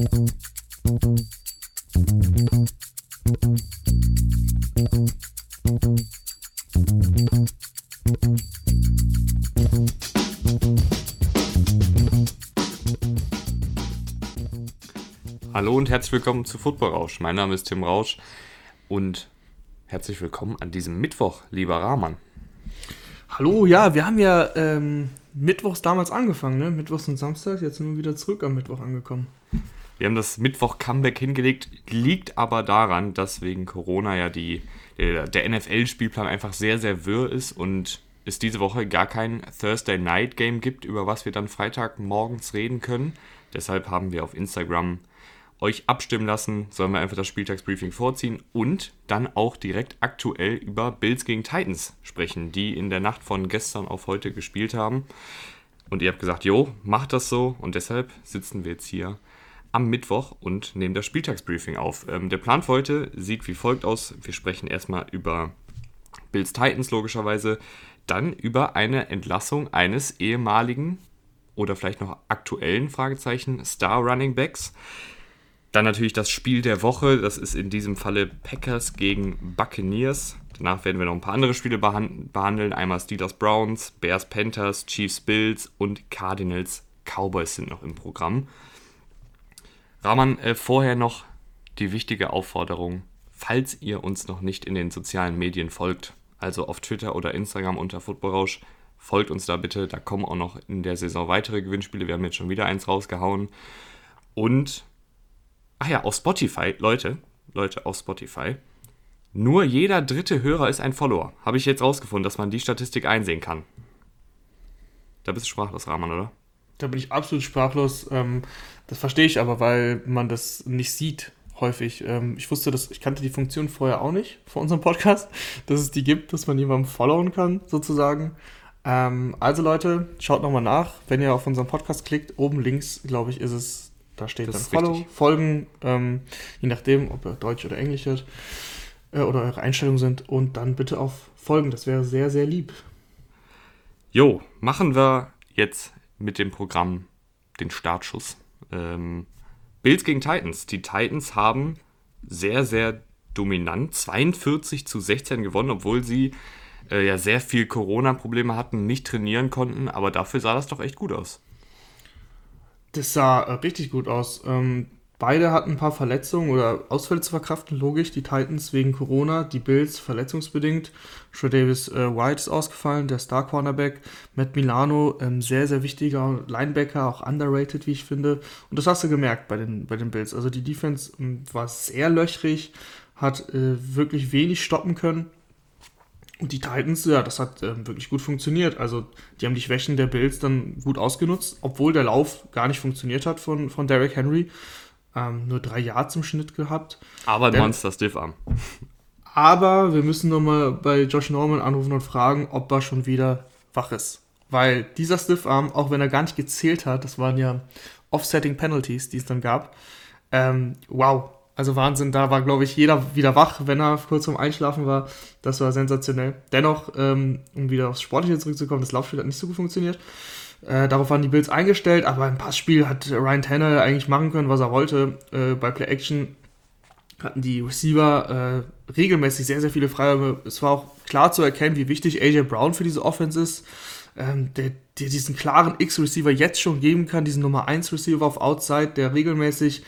Hallo und herzlich willkommen zu Football Rausch. Mein Name ist Tim Rausch und herzlich willkommen an diesem Mittwoch, lieber Rahman. Hallo, ja, wir haben ja ähm, mittwochs damals angefangen, ne? Mittwochs und Samstags, jetzt sind wir wieder zurück am Mittwoch angekommen. Wir haben das Mittwoch-Comeback hingelegt, liegt aber daran, dass wegen Corona ja die, der, der NFL-Spielplan einfach sehr, sehr wirr ist und es diese Woche gar kein Thursday Night Game gibt, über was wir dann Freitag morgens reden können. Deshalb haben wir auf Instagram euch abstimmen lassen, sollen wir einfach das Spieltagsbriefing vorziehen und dann auch direkt aktuell über Bills gegen Titans sprechen, die in der Nacht von gestern auf heute gespielt haben. Und ihr habt gesagt, jo, macht das so und deshalb sitzen wir jetzt hier am Mittwoch und nehmen das Spieltagsbriefing auf. Ähm, der Plan für heute sieht wie folgt aus. Wir sprechen erstmal über Bills Titans logischerweise, dann über eine Entlassung eines ehemaligen oder vielleicht noch aktuellen Fragezeichen Star Running Backs. Dann natürlich das Spiel der Woche. Das ist in diesem Falle Packers gegen Buccaneers. Danach werden wir noch ein paar andere Spiele behandeln. Einmal Steelers Browns, Bears Panthers, Chiefs Bills und Cardinals Cowboys sind noch im Programm. Rahman, äh, vorher noch die wichtige Aufforderung, falls ihr uns noch nicht in den sozialen Medien folgt, also auf Twitter oder Instagram unter Footballrausch, folgt uns da bitte. Da kommen auch noch in der Saison weitere Gewinnspiele. Wir haben jetzt schon wieder eins rausgehauen. Und, ach ja, auf Spotify, Leute, Leute, auf Spotify. Nur jeder dritte Hörer ist ein Follower. Habe ich jetzt rausgefunden, dass man die Statistik einsehen kann. Da bist du sprachlos, Rahman, oder? Da bin ich absolut sprachlos. Ähm, das verstehe ich aber, weil man das nicht sieht häufig. Ähm, ich wusste das, ich kannte die Funktion vorher auch nicht vor unserem Podcast, dass es die gibt, dass man jemandem followen kann, sozusagen. Ähm, also Leute, schaut nochmal nach. Wenn ihr auf unseren Podcast klickt, oben links, glaube ich, ist es, da steht das dann Follow, richtig. Folgen, ähm, je nachdem, ob ihr Deutsch oder Englisch hört äh, oder eure Einstellungen sind. Und dann bitte auf Folgen, das wäre sehr, sehr lieb. Jo, machen wir jetzt mit dem Programm den Startschuss. Ähm, Bills gegen Titans. Die Titans haben sehr, sehr dominant 42 zu 16 gewonnen, obwohl sie äh, ja sehr viel Corona-Probleme hatten, nicht trainieren konnten, aber dafür sah das doch echt gut aus. Das sah äh, richtig gut aus. Ähm, Beide hatten ein paar Verletzungen oder Ausfälle zu verkraften, logisch. Die Titans wegen Corona, die Bills verletzungsbedingt. Troy Davis äh, White ist ausgefallen, der Star Cornerback. Matt Milano, ähm, sehr, sehr wichtiger Linebacker, auch underrated, wie ich finde. Und das hast du gemerkt bei den, bei den Bills. Also die Defense ähm, war sehr löchrig, hat äh, wirklich wenig stoppen können. Und die Titans, ja, das hat äh, wirklich gut funktioniert. Also, die haben die Schwächen der Bills dann gut ausgenutzt, obwohl der Lauf gar nicht funktioniert hat von, von Derrick Henry. Ähm, nur drei Yards im Schnitt gehabt. Aber ein Monster Stiff Arm. Aber wir müssen nochmal bei Josh Norman anrufen und fragen, ob er schon wieder wach ist. Weil dieser Stiff Arm, auch wenn er gar nicht gezählt hat, das waren ja Offsetting Penalties, die es dann gab. Ähm, wow, also Wahnsinn, da war, glaube ich, jeder wieder wach, wenn er kurz vorm Einschlafen war. Das war sensationell. Dennoch, ähm, um wieder aufs Sportliche zurückzukommen, das Laufspiel hat nicht so gut funktioniert. Äh, darauf waren die Bills eingestellt, aber im Passspiel hat Ryan Tanner eigentlich machen können, was er wollte. Äh, bei Play Action hatten die Receiver äh, regelmäßig sehr, sehr viele Freiräume. Es war auch klar zu erkennen, wie wichtig AJ Brown für diese Offense ist. Ähm, der, der diesen klaren X-Receiver jetzt schon geben kann, diesen Nummer 1 Receiver auf Outside, der regelmäßig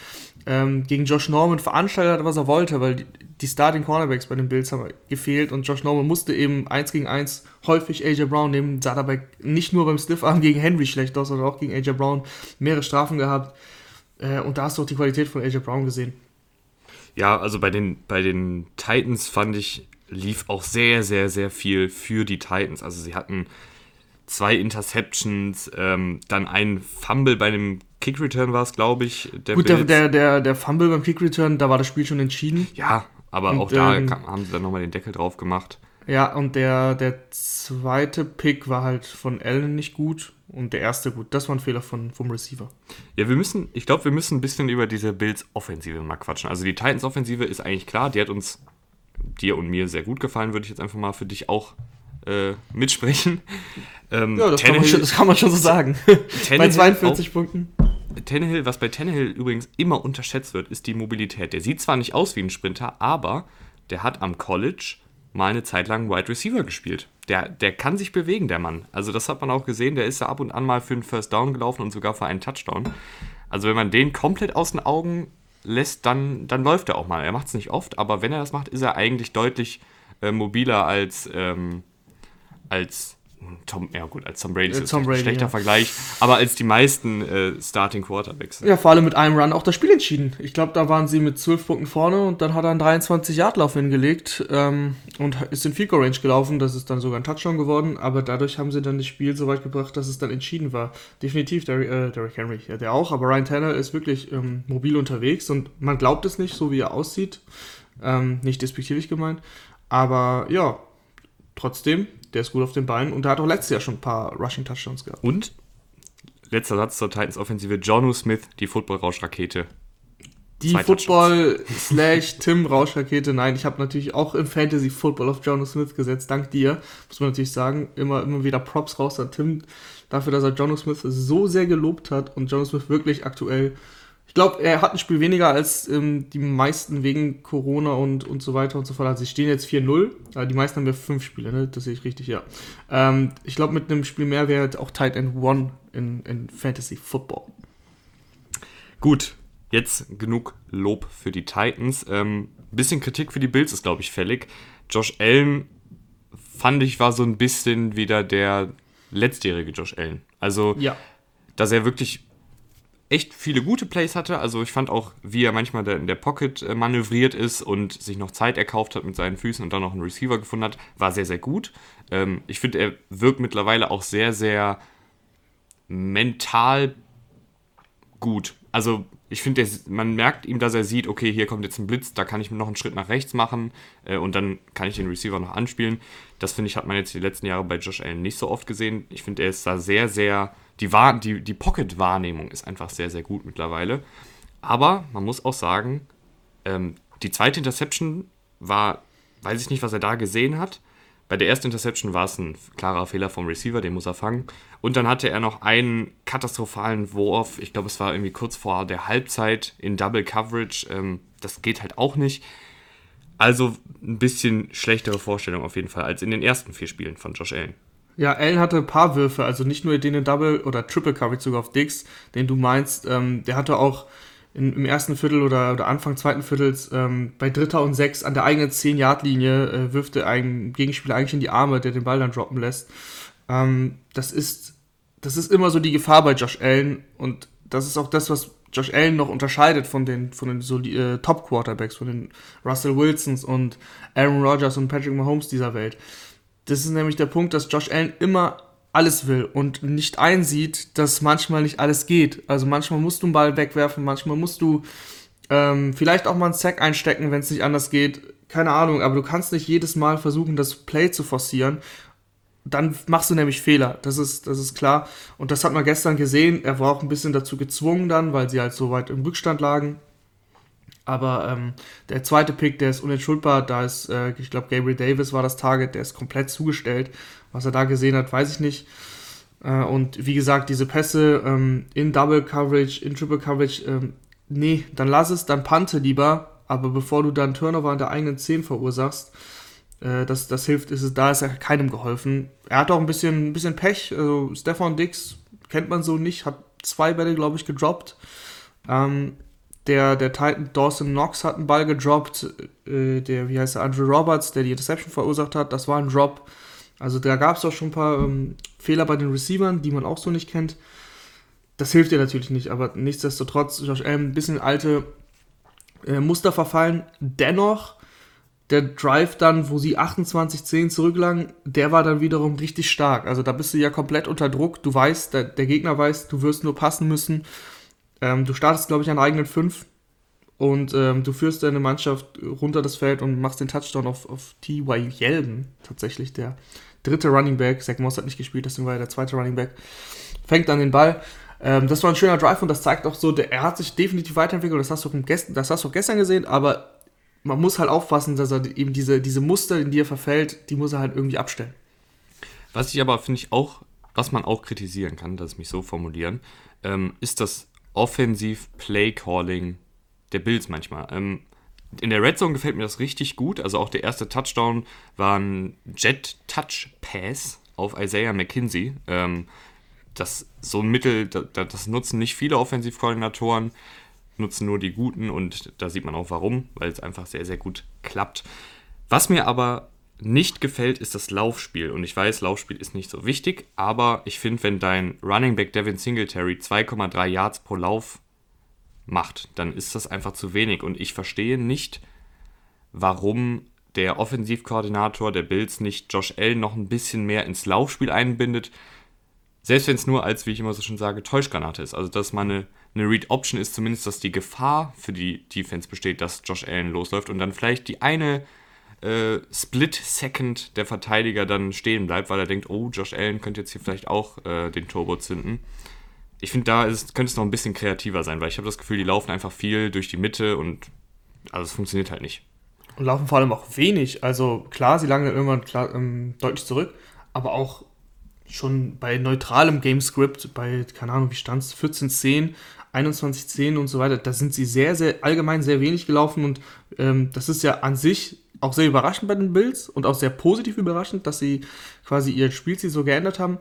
ähm, gegen Josh Norman veranstaltet hat, was er wollte, weil die, die Starting Cornerbacks bei den Bills haben gefehlt und Josh Norman musste eben 1 gegen 1 häufig AJ Brown nehmen, sah dabei nicht nur beim Stiffarm gegen Henry schlecht aus, sondern auch gegen AJ Brown mehrere Strafen gehabt. Äh, und da hast du auch die Qualität von AJ Brown gesehen. Ja, also bei den, bei den Titans fand ich, lief auch sehr, sehr, sehr viel für die Titans. Also sie hatten zwei Interceptions, ähm, dann ein Fumble bei einem Kick Return war es, glaube ich. Der Gut, der, der, der, der Fumble beim Kick Return, da war das Spiel schon entschieden. Ja, aber und, auch da ähm, haben sie dann nochmal den Deckel drauf gemacht. Ja, und der, der zweite Pick war halt von Allen nicht gut und der erste gut. Das war ein Fehler von, vom Receiver. Ja, wir müssen, ich glaube, wir müssen ein bisschen über diese Bills-Offensive mal quatschen. Also die Titans-Offensive ist eigentlich klar, die hat uns, dir und mir sehr gut gefallen, würde ich jetzt einfach mal für dich auch äh, mitsprechen. Ähm, ja, das kann, schon, das kann, man schon, so sagen. Bei 42 auch, Punkten. Tannehill, was bei Tannehill übrigens immer unterschätzt wird, ist die Mobilität. Der sieht zwar nicht aus wie ein Sprinter, aber der hat am College mal eine Zeit lang Wide Receiver gespielt. Der, der kann sich bewegen, der Mann. Also das hat man auch gesehen, der ist ja ab und an mal für einen First Down gelaufen und sogar für einen Touchdown. Also wenn man den komplett aus den Augen lässt, dann, dann läuft er auch mal. Er macht es nicht oft, aber wenn er das macht, ist er eigentlich deutlich äh, mobiler als, ähm, als Tom, ja gut, als Tom Brady ist Tom Brady, ein schlechter ja. Vergleich, aber als die meisten äh, Starting Quarterbacks. Ja, vor allem mit einem Run auch das Spiel entschieden. Ich glaube, da waren sie mit 12 Punkten vorne und dann hat er einen 23-Yard-Lauf hingelegt ähm, und ist in Goal Range gelaufen. Das ist dann sogar ein Touchdown geworden, aber dadurch haben sie dann das Spiel so weit gebracht, dass es dann entschieden war. Definitiv Derrick, äh, Derrick Henry, ja, der auch, aber Ryan Tanner ist wirklich ähm, mobil unterwegs und man glaubt es nicht, so wie er aussieht. Ähm, nicht despektierlich gemeint, aber ja, trotzdem, der ist gut auf den Beinen und der hat auch letztes Jahr schon ein paar Rushing Touchdowns gehabt. Und letzter Satz zur Titans Offensive: Jonu Smith, die Football-Rauschrakete. Die Zwei Football slash Tim Rauschrakete, nein, ich habe natürlich auch im Fantasy Football auf Jono Smith gesetzt, dank dir, muss man natürlich sagen, immer, immer wieder Props raus an Tim, dafür, dass er Jono Smith so sehr gelobt hat und Jono Smith wirklich aktuell, ich glaube, er hat ein Spiel weniger als ähm, die meisten wegen Corona und, und so weiter und so fort. Also sie stehen jetzt 4-0, äh, die meisten haben ja fünf Spiele, ne? das sehe ich richtig, ja. Ähm, ich glaube, mit einem Spiel mehr wäre auch Tight End One in, in Fantasy Football. Gut, jetzt genug Lob für die Titans. Ähm, bisschen Kritik für die Bills ist, glaube ich, fällig. Josh Allen fand ich war so ein bisschen wieder der letztjährige Josh Allen. Also, Ja. dass er wirklich echt viele gute Plays hatte. Also ich fand auch, wie er manchmal in der Pocket äh, manövriert ist und sich noch Zeit erkauft hat mit seinen Füßen und dann noch einen Receiver gefunden hat, war sehr, sehr gut. Ähm, ich finde, er wirkt mittlerweile auch sehr, sehr mental gut. Also ich finde, man merkt ihm, dass er sieht, okay, hier kommt jetzt ein Blitz, da kann ich noch einen Schritt nach rechts machen äh, und dann kann ich den Receiver noch anspielen. Das finde ich, hat man jetzt die letzten Jahre bei Josh Allen nicht so oft gesehen. Ich finde, er ist da sehr, sehr, die, die, die Pocket-Wahrnehmung ist einfach sehr, sehr gut mittlerweile. Aber man muss auch sagen, ähm, die zweite Interception war, weiß ich nicht, was er da gesehen hat. Bei der ersten Interception war es ein klarer Fehler vom Receiver, den muss er fangen. Und dann hatte er noch einen katastrophalen Wurf, ich glaube, es war irgendwie kurz vor der Halbzeit in Double Coverage. Ähm, das geht halt auch nicht. Also ein bisschen schlechtere Vorstellung auf jeden Fall als in den ersten vier Spielen von Josh Allen. Ja, Allen hatte ein paar Würfe, also nicht nur den in Double oder Triple Coverage sogar auf Dix, den du meinst. Ähm, der hatte auch in, im ersten Viertel oder, oder Anfang zweiten Viertels ähm, bei Dritter und Sechs an der eigenen 10-Yard-Linie äh, wirft er einen Gegenspieler eigentlich in die Arme, der den Ball dann droppen lässt. Ähm, das, ist, das ist immer so die Gefahr bei Josh Allen und das ist auch das, was Josh Allen noch unterscheidet von den, von den soli- äh, Top-Quarterbacks, von den Russell Wilsons und Aaron Rodgers und Patrick Mahomes dieser Welt. Das ist nämlich der Punkt, dass Josh Allen immer alles will und nicht einsieht, dass manchmal nicht alles geht. Also manchmal musst du einen Ball wegwerfen, manchmal musst du ähm, vielleicht auch mal einen Sack einstecken, wenn es nicht anders geht. Keine Ahnung, aber du kannst nicht jedes Mal versuchen, das Play zu forcieren. Dann machst du nämlich Fehler, das ist, das ist klar. Und das hat man gestern gesehen. Er war auch ein bisschen dazu gezwungen dann, weil sie halt so weit im Rückstand lagen. Aber ähm, der zweite Pick, der ist unentschuldbar. Da ist, äh, ich glaube, Gabriel Davis war das Target, der ist komplett zugestellt. Was er da gesehen hat, weiß ich nicht. Äh, und wie gesagt, diese Pässe ähm, in Double Coverage, in Triple Coverage, ähm, nee, dann lass es, dann pante lieber. Aber bevor du dann Turnover an der eigenen 10 verursachst, äh, das, das hilft, ist es, da ist ja keinem geholfen. Er hat auch ein bisschen, ein bisschen Pech. Also Stefan Dix kennt man so nicht, hat zwei Bälle, glaube ich, gedroppt. Ähm, der, der Titan Dawson Knox hat einen Ball gedroppt. Äh, der, wie heißt der, Andrew Roberts, der die Interception verursacht hat, das war ein Drop. Also da gab es auch schon ein paar ähm, Fehler bei den Receivern, die man auch so nicht kennt. Das hilft dir natürlich nicht, aber nichtsdestotrotz, Josh Allen ein bisschen alte äh, Muster verfallen. Dennoch, der Drive dann, wo sie 28-10 zurücklagen, der war dann wiederum richtig stark. Also da bist du ja komplett unter Druck. Du weißt, der, der Gegner weiß, du wirst nur passen müssen. Ähm, du startest, glaube ich, an eigenen 5 und ähm, du führst deine Mannschaft runter das Feld und machst den Touchdown auf, auf T.Y. Yeldon, tatsächlich der dritte Running Back. Zach Moss hat nicht gespielt, deswegen war er der zweite Running Back. Fängt dann den Ball. Ähm, das war ein schöner Drive und das zeigt auch so, der, er hat sich definitiv weiterentwickelt. Das hast, du auch gest das hast du auch gestern gesehen, aber man muss halt aufpassen, dass er eben diese, diese Muster, in die er verfällt, die muss er halt irgendwie abstellen. Was ich aber, finde ich, auch, was man auch kritisieren kann, dass mich so formulieren, ähm, ist das Offensiv-Play-Calling der Bills manchmal. Ähm, in der Red Zone gefällt mir das richtig gut. Also auch der erste Touchdown war ein Jet-Touch-Pass auf Isaiah McKinsey. Ähm, das so ein Mittel, das, das nutzen nicht viele Offensivkoordinatoren, nutzen nur die guten und da sieht man auch warum, weil es einfach sehr, sehr gut klappt. Was mir aber nicht gefällt, ist das Laufspiel. Und ich weiß, Laufspiel ist nicht so wichtig, aber ich finde, wenn dein Running Back Devin Singletary 2,3 Yards pro Lauf macht, dann ist das einfach zu wenig. Und ich verstehe nicht, warum der Offensivkoordinator der Bills nicht Josh Allen noch ein bisschen mehr ins Laufspiel einbindet. Selbst wenn es nur als, wie ich immer so schon sage, Täuschgranate ist. Also, dass man eine, eine Read-Option ist, zumindest, dass die Gefahr für die Defense besteht, dass Josh Allen losläuft und dann vielleicht die eine äh, Split-Second der Verteidiger dann stehen bleibt, weil er denkt, oh, Josh Allen könnte jetzt hier vielleicht auch äh, den Turbo zünden. Ich finde, da ist, könnte es noch ein bisschen kreativer sein, weil ich habe das Gefühl, die laufen einfach viel durch die Mitte und also es funktioniert halt nicht. Und laufen vor allem auch wenig. Also klar, sie lagen dann irgendwann klar, ähm, deutlich zurück, aber auch schon bei neutralem Gamescript, bei, keine Ahnung, wie stand es, 14-10, 21-10 und so weiter, da sind sie sehr, sehr allgemein sehr wenig gelaufen und ähm, das ist ja an sich auch sehr überraschend bei den Bills und auch sehr positiv überraschend, dass sie quasi ihr Spielziel so geändert haben.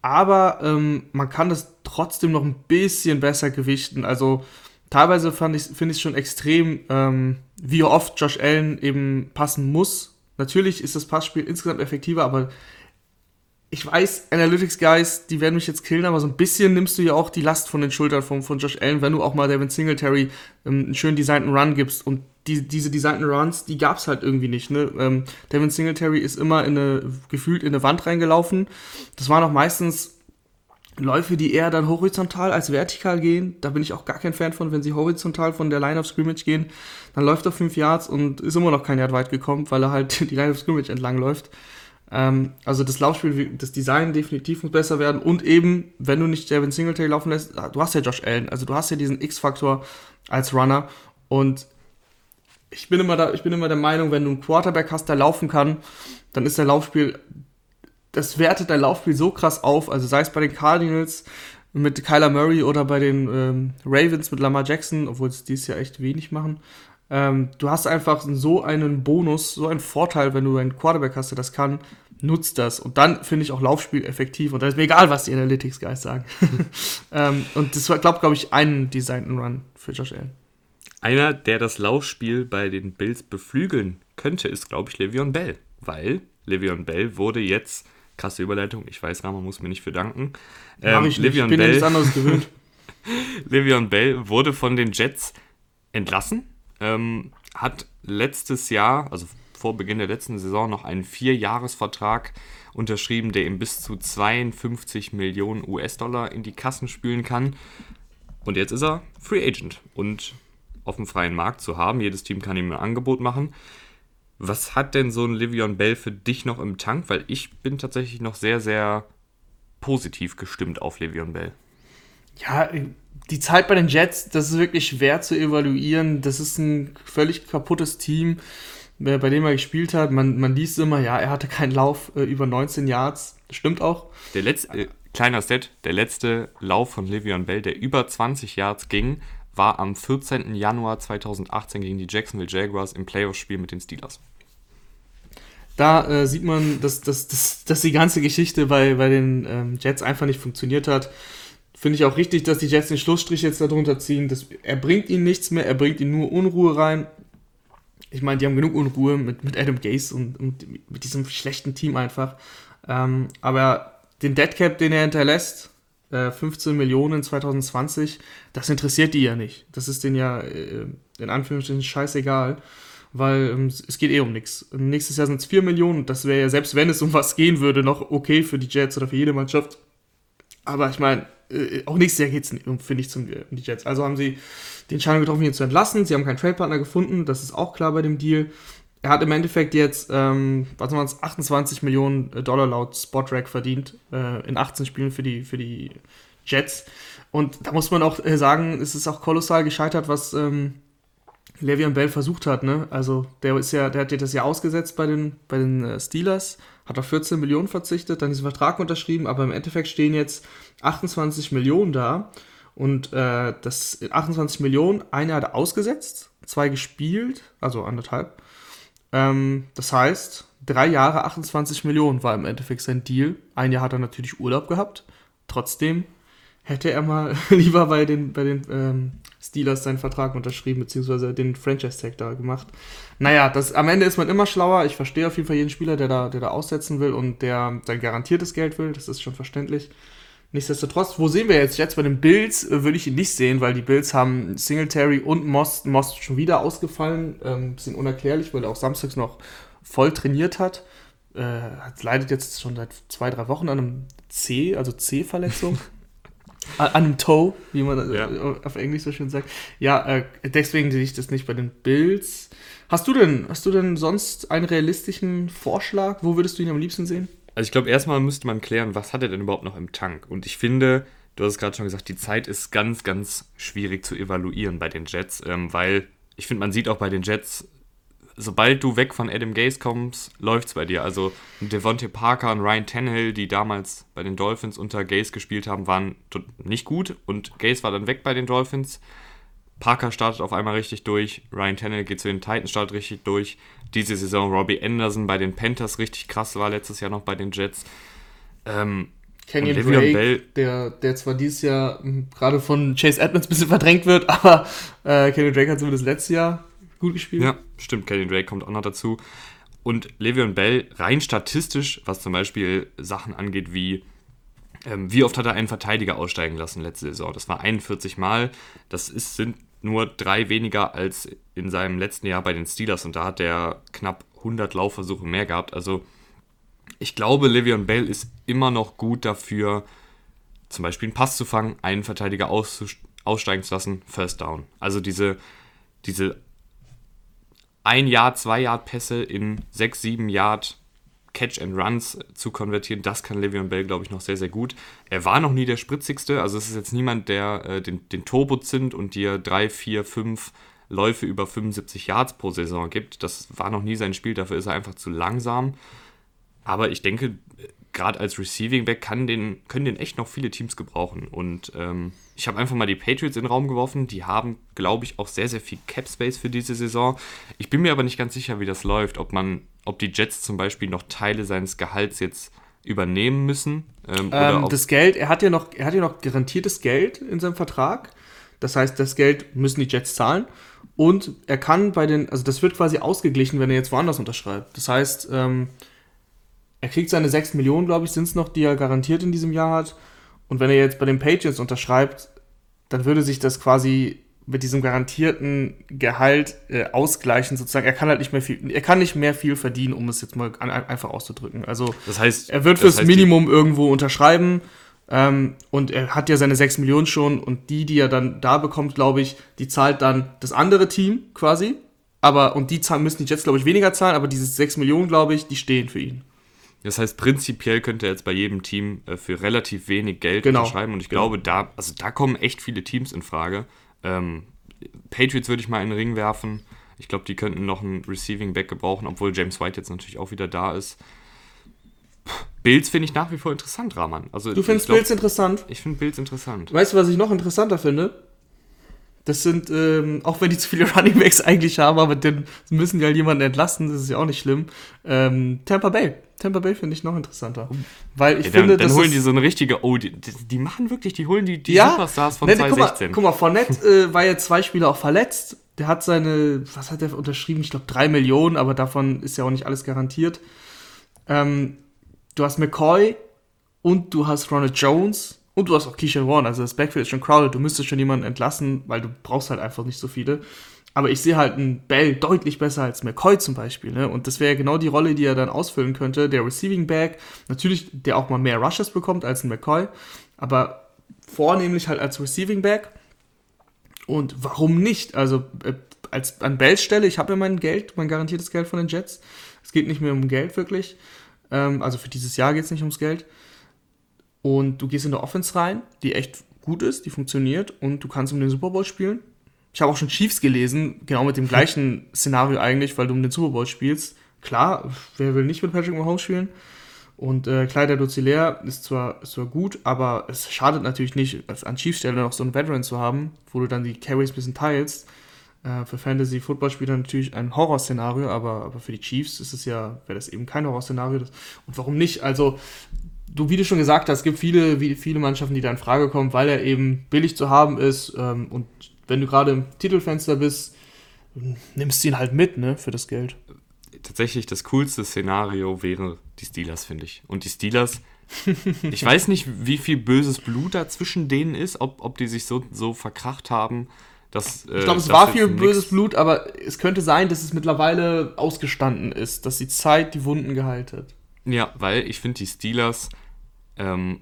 Aber ähm, man kann das trotzdem noch ein bisschen besser gewichten. Also teilweise finde ich es schon extrem, ähm, wie oft Josh Allen eben passen muss. Natürlich ist das Passspiel insgesamt effektiver, aber ich weiß, Analytics Guys, die werden mich jetzt killen, aber so ein bisschen nimmst du ja auch die Last von den Schultern von, von Josh Allen, wenn du auch mal Devin Singletary ähm, einen schön designten Run gibst. Und die, diese designten Runs, die gab es halt irgendwie nicht. Ne? Ähm, Devin Singletary ist immer in eine, gefühlt in eine Wand reingelaufen. Das waren auch meistens Läufe, die eher dann horizontal als vertikal gehen. Da bin ich auch gar kein Fan von, wenn sie horizontal von der Line of Scrimmage gehen. Dann läuft er fünf Yards und ist immer noch kein Yard weit gekommen, weil er halt die Line of Scrimmage entlang läuft. Ähm, also das Laufspiel, das Design definitiv muss besser werden. Und eben, wenn du nicht Devin Singletary laufen lässt, du hast ja Josh Allen. Also du hast ja diesen X-Faktor als Runner. Und ich bin immer da, ich bin immer der Meinung, wenn du einen Quarterback hast, der laufen kann, dann ist der Laufspiel, das wertet dein Laufspiel so krass auf. Also sei es bei den Cardinals mit Kyler Murray oder bei den ähm, Ravens mit Lamar Jackson, obwohl sie dies Jahr echt wenig machen. Ähm, du hast einfach so einen Bonus, so einen Vorteil, wenn du einen Quarterback hast, der das kann, nutzt das. Und dann finde ich auch Laufspiel effektiv. Und da ist mir egal, was die Analytics Guys sagen. ähm, und das war, glaube glaube ich, einen designten Run für Josh Allen. Einer, der das Laufspiel bei den Bills beflügeln könnte, ist, glaube ich, Le'Veon Bell. Weil Le'Veon Bell wurde jetzt, krasse Überleitung, ich weiß, Rama muss mir nicht für danken. Ähm, ich, nicht, ich bin Bell, nichts anderes gewöhnt. Le'Veon Bell wurde von den Jets entlassen, ähm, hat letztes Jahr, also vor Beginn der letzten Saison, noch einen Vierjahresvertrag unterschrieben, der ihm bis zu 52 Millionen US-Dollar in die Kassen spülen kann. Und jetzt ist er Free Agent und auf dem freien Markt zu haben. Jedes Team kann ihm ein Angebot machen. Was hat denn so ein Livion Bell für dich noch im Tank? Weil ich bin tatsächlich noch sehr, sehr positiv gestimmt auf Livion Bell. Ja, die Zeit bei den Jets, das ist wirklich schwer zu evaluieren. Das ist ein völlig kaputtes Team, bei dem er gespielt hat. Man, man liest immer, ja, er hatte keinen Lauf äh, über 19 Yards. Stimmt auch. Der letzte, äh, kleiner Set, der letzte Lauf von Livion Bell, der über 20 Yards ging, war am 14. Januar 2018 gegen die Jacksonville Jaguars im Playoff-Spiel mit den Steelers. Da äh, sieht man, dass, dass, dass, dass die ganze Geschichte bei, bei den ähm, Jets einfach nicht funktioniert hat. Finde ich auch richtig, dass die Jets den Schlussstrich jetzt darunter ziehen. Das, er bringt ihnen nichts mehr, er bringt ihnen nur Unruhe rein. Ich meine, die haben genug Unruhe mit, mit Adam Gase und, und mit diesem schlechten Team einfach. Ähm, aber den Deadcap, den er hinterlässt, 15 äh, Millionen 2020, das interessiert die ja nicht. Das ist denen ja äh, in Anführungsstrichen scheißegal, weil ähm, es geht eh um nichts. Nächstes Jahr sind es 4 Millionen, das wäre ja, selbst wenn es um was gehen würde, noch okay für die Jets oder für jede Mannschaft. Aber ich meine, äh, auch nächstes Jahr geht es, finde ich, um die Jets. Also haben sie die Entscheidung getroffen, ihn zu entlassen. Sie haben keinen Trade-Partner gefunden, das ist auch klar bei dem Deal. Er hat im Endeffekt jetzt, ähm, was waren es, 28 Millionen Dollar laut Spotrack verdient äh, in 18 Spielen für die, für die Jets. Und da muss man auch äh, sagen, es ist auch kolossal gescheitert, was ähm, Le'Veon Bell versucht hat. Ne? Also der ist ja, der hat ja das Jahr ausgesetzt bei den, bei den äh, Steelers, hat auf 14 Millionen verzichtet, dann diesen Vertrag unterschrieben, aber im Endeffekt stehen jetzt 28 Millionen da. Und äh, das 28 Millionen, eine hat er ausgesetzt, zwei gespielt, also anderthalb. Ähm, das heißt, drei Jahre 28 Millionen war im Endeffekt sein Deal. Ein Jahr hat er natürlich Urlaub gehabt. Trotzdem hätte er mal lieber bei den, bei den ähm, Steelers seinen Vertrag unterschrieben, beziehungsweise den Franchise-Tag da gemacht. Naja, das, am Ende ist man immer schlauer. Ich verstehe auf jeden Fall jeden Spieler, der da, der da aussetzen will und der sein garantiertes Geld will. Das ist schon verständlich. Nichtsdestotrotz, wo sehen wir jetzt? Jetzt bei den Bills äh, würde ich ihn nicht sehen, weil die Bills haben Singletary und Moss, Moss schon wieder ausgefallen. Ähm, bisschen unerklärlich, weil er auch samstags noch voll trainiert hat. Äh, leidet jetzt schon seit zwei, drei Wochen an einem C, also C-Verletzung. an einem Toe, wie man ja. auf Englisch so schön sagt. Ja, äh, deswegen sehe ich das nicht bei den Bills. Hast du denn, hast du denn sonst einen realistischen Vorschlag? Wo würdest du ihn am liebsten sehen? Also ich glaube, erstmal müsste man klären, was hat er denn überhaupt noch im Tank? Und ich finde, du hast es gerade schon gesagt, die Zeit ist ganz, ganz schwierig zu evaluieren bei den Jets, ähm, weil ich finde, man sieht auch bei den Jets, sobald du weg von Adam Gaze kommst, läuft es bei dir. Also Devontae Parker und Ryan Tannehill, die damals bei den Dolphins unter Gaze gespielt haben, waren nicht gut und Gaze war dann weg bei den Dolphins. Parker startet auf einmal richtig durch, Ryan Tannehill geht zu den Titans, startet richtig durch. Diese Saison Robbie Anderson bei den Panthers richtig krass war, letztes Jahr noch bei den Jets. Ähm, Kenyon Drake, Bell, der, der zwar dieses Jahr gerade von Chase Edmonds ein bisschen verdrängt wird, aber äh, Kenyon Drake hat zumindest letztes Jahr gut gespielt. Ja, stimmt. Kenyon Drake kommt auch noch dazu. Und Le'Veon Bell, rein statistisch, was zum Beispiel Sachen angeht wie, ähm, wie oft hat er einen Verteidiger aussteigen lassen letzte Saison? Das war 41 Mal. Das ist, sind nur drei weniger als in seinem letzten Jahr bei den Steelers und da hat er knapp 100 Laufversuche mehr gehabt. Also ich glaube, Le'Veon Bell ist immer noch gut dafür, zum Beispiel einen Pass zu fangen, einen Verteidiger aussteigen zu lassen, First Down. Also diese, diese ein Yard, zwei Yard Pässe in sechs, sieben Yard Catch and Runs zu konvertieren, das kann Le'Veon Bell, glaube ich, noch sehr, sehr gut. Er war noch nie der spritzigste, also es ist jetzt niemand, der äh, den, den Turbo zündet und dir drei, vier, fünf Läufe über 75 Yards pro Saison gibt. Das war noch nie sein Spiel, dafür ist er einfach zu langsam. Aber ich denke, gerade als Receiving Back kann den, können den echt noch viele Teams gebrauchen. Und ähm, ich habe einfach mal die Patriots in den Raum geworfen. Die haben, glaube ich, auch sehr, sehr viel Cap Space für diese Saison. Ich bin mir aber nicht ganz sicher, wie das läuft. Ob man ob die Jets zum Beispiel noch Teile seines Gehalts jetzt übernehmen müssen. Ähm, ähm, das Geld, er hat ja noch, er hat ja noch garantiertes Geld in seinem Vertrag. Das heißt, das Geld müssen die Jets zahlen. Und er kann bei den, also das wird quasi ausgeglichen, wenn er jetzt woanders unterschreibt. Das heißt, ähm, er kriegt seine 6 Millionen, glaube ich, sind es noch, die er garantiert in diesem Jahr hat. Und wenn er jetzt bei den Patriots unterschreibt, dann würde sich das quasi mit diesem garantierten Gehalt äh, ausgleichen sozusagen. Er kann halt nicht mehr viel, er kann nicht mehr viel verdienen, um es jetzt mal an, einfach auszudrücken. Also das heißt, er wird fürs heißt Minimum irgendwo unterschreiben ähm, und er hat ja seine 6 Millionen schon und die, die er dann da bekommt, glaube ich, die zahlt dann das andere Team quasi. Aber und die zahlen, müssen die Jets, glaube ich, weniger zahlen, aber diese 6 Millionen, glaube ich, die stehen für ihn. Das heißt, prinzipiell könnte er jetzt bei jedem Team äh, für relativ wenig Geld genau. unterschreiben. Und ich genau. glaube, da, also da kommen echt viele Teams in Frage. Ähm, Patriots würde ich mal in den Ring werfen. Ich glaube, die könnten noch einen Receiving Back gebrauchen, obwohl James White jetzt natürlich auch wieder da ist. Bills finde ich nach wie vor interessant, Rahman. Also, du findest Bills interessant? Ich finde Bills interessant. Weißt du, was ich noch interessanter finde? Das sind, ähm, auch wenn die zu viele Running Backs eigentlich haben, aber dann müssen die halt jemanden entlasten, das ist ja auch nicht schlimm. Ähm, Tampa Bay. Tampa Bay finde ich noch interessanter. Weil ich ja, finde, dann, dann holen die so eine richtige, oh, die, die, machen wirklich, die holen die, die ja, Superstars von ne, 2016. Guck mal, guck mal Fournette äh, war jetzt zwei Spiele auch verletzt. Der hat seine, was hat er unterschrieben? Ich glaube drei Millionen, aber davon ist ja auch nicht alles garantiert. Ähm, du hast McCoy und du hast Ronald Jones und du hast auch Keisha Warren, also das Backfield ist schon crowded. Du müsstest schon jemanden entlassen, weil du brauchst halt einfach nicht so viele. Aber ich sehe halt einen Bell deutlich besser als McCoy zum Beispiel. Ne? Und das wäre genau die Rolle, die er dann ausfüllen könnte. Der Receiving Back, natürlich, der auch mal mehr Rushes bekommt als ein McCoy, aber vornehmlich halt als Receiving Back. Und warum nicht? Also äh, als an Bells Stelle, ich habe ja mein Geld, mein garantiertes Geld von den Jets. Es geht nicht mehr um Geld wirklich. Ähm, also für dieses Jahr geht es nicht ums Geld und du gehst in der Offense rein, die echt gut ist, die funktioniert und du kannst um den Super Bowl spielen. Ich habe auch schon Chiefs gelesen, genau mit dem gleichen Szenario eigentlich, weil du um den Super Bowl spielst. Klar, wer will nicht mit Patrick Mahomes spielen? Und äh, Kleider Dozilär ist zwar, ist zwar gut, aber es schadet natürlich nicht, an Chiefstelle noch so einen Veteran zu haben, wo du dann die Carries ein bisschen teilst. Äh, für Fantasy-Football-Spieler natürlich ein Horrorszenario, aber, aber für die Chiefs ist es ja, wäre das eben kein Horrorszenario. Und warum nicht? Also, du, wie du schon gesagt hast, es gibt viele, viele Mannschaften, die da in Frage kommen, weil er eben billig zu haben ist. Ähm, und wenn du gerade im Titelfenster bist, nimmst du ihn halt mit, ne, für das Geld. Tatsächlich das coolste Szenario wäre die Steelers, finde ich. Und die Steelers, ich weiß nicht, wie viel böses Blut da zwischen denen ist, ob, ob die sich so, so verkracht haben. Dass, äh, ich glaube, es war viel böses Blut, aber es könnte sein, dass es mittlerweile ausgestanden ist, dass die Zeit die Wunden geheilt hat. Ja, weil ich finde, die Steelers, ähm,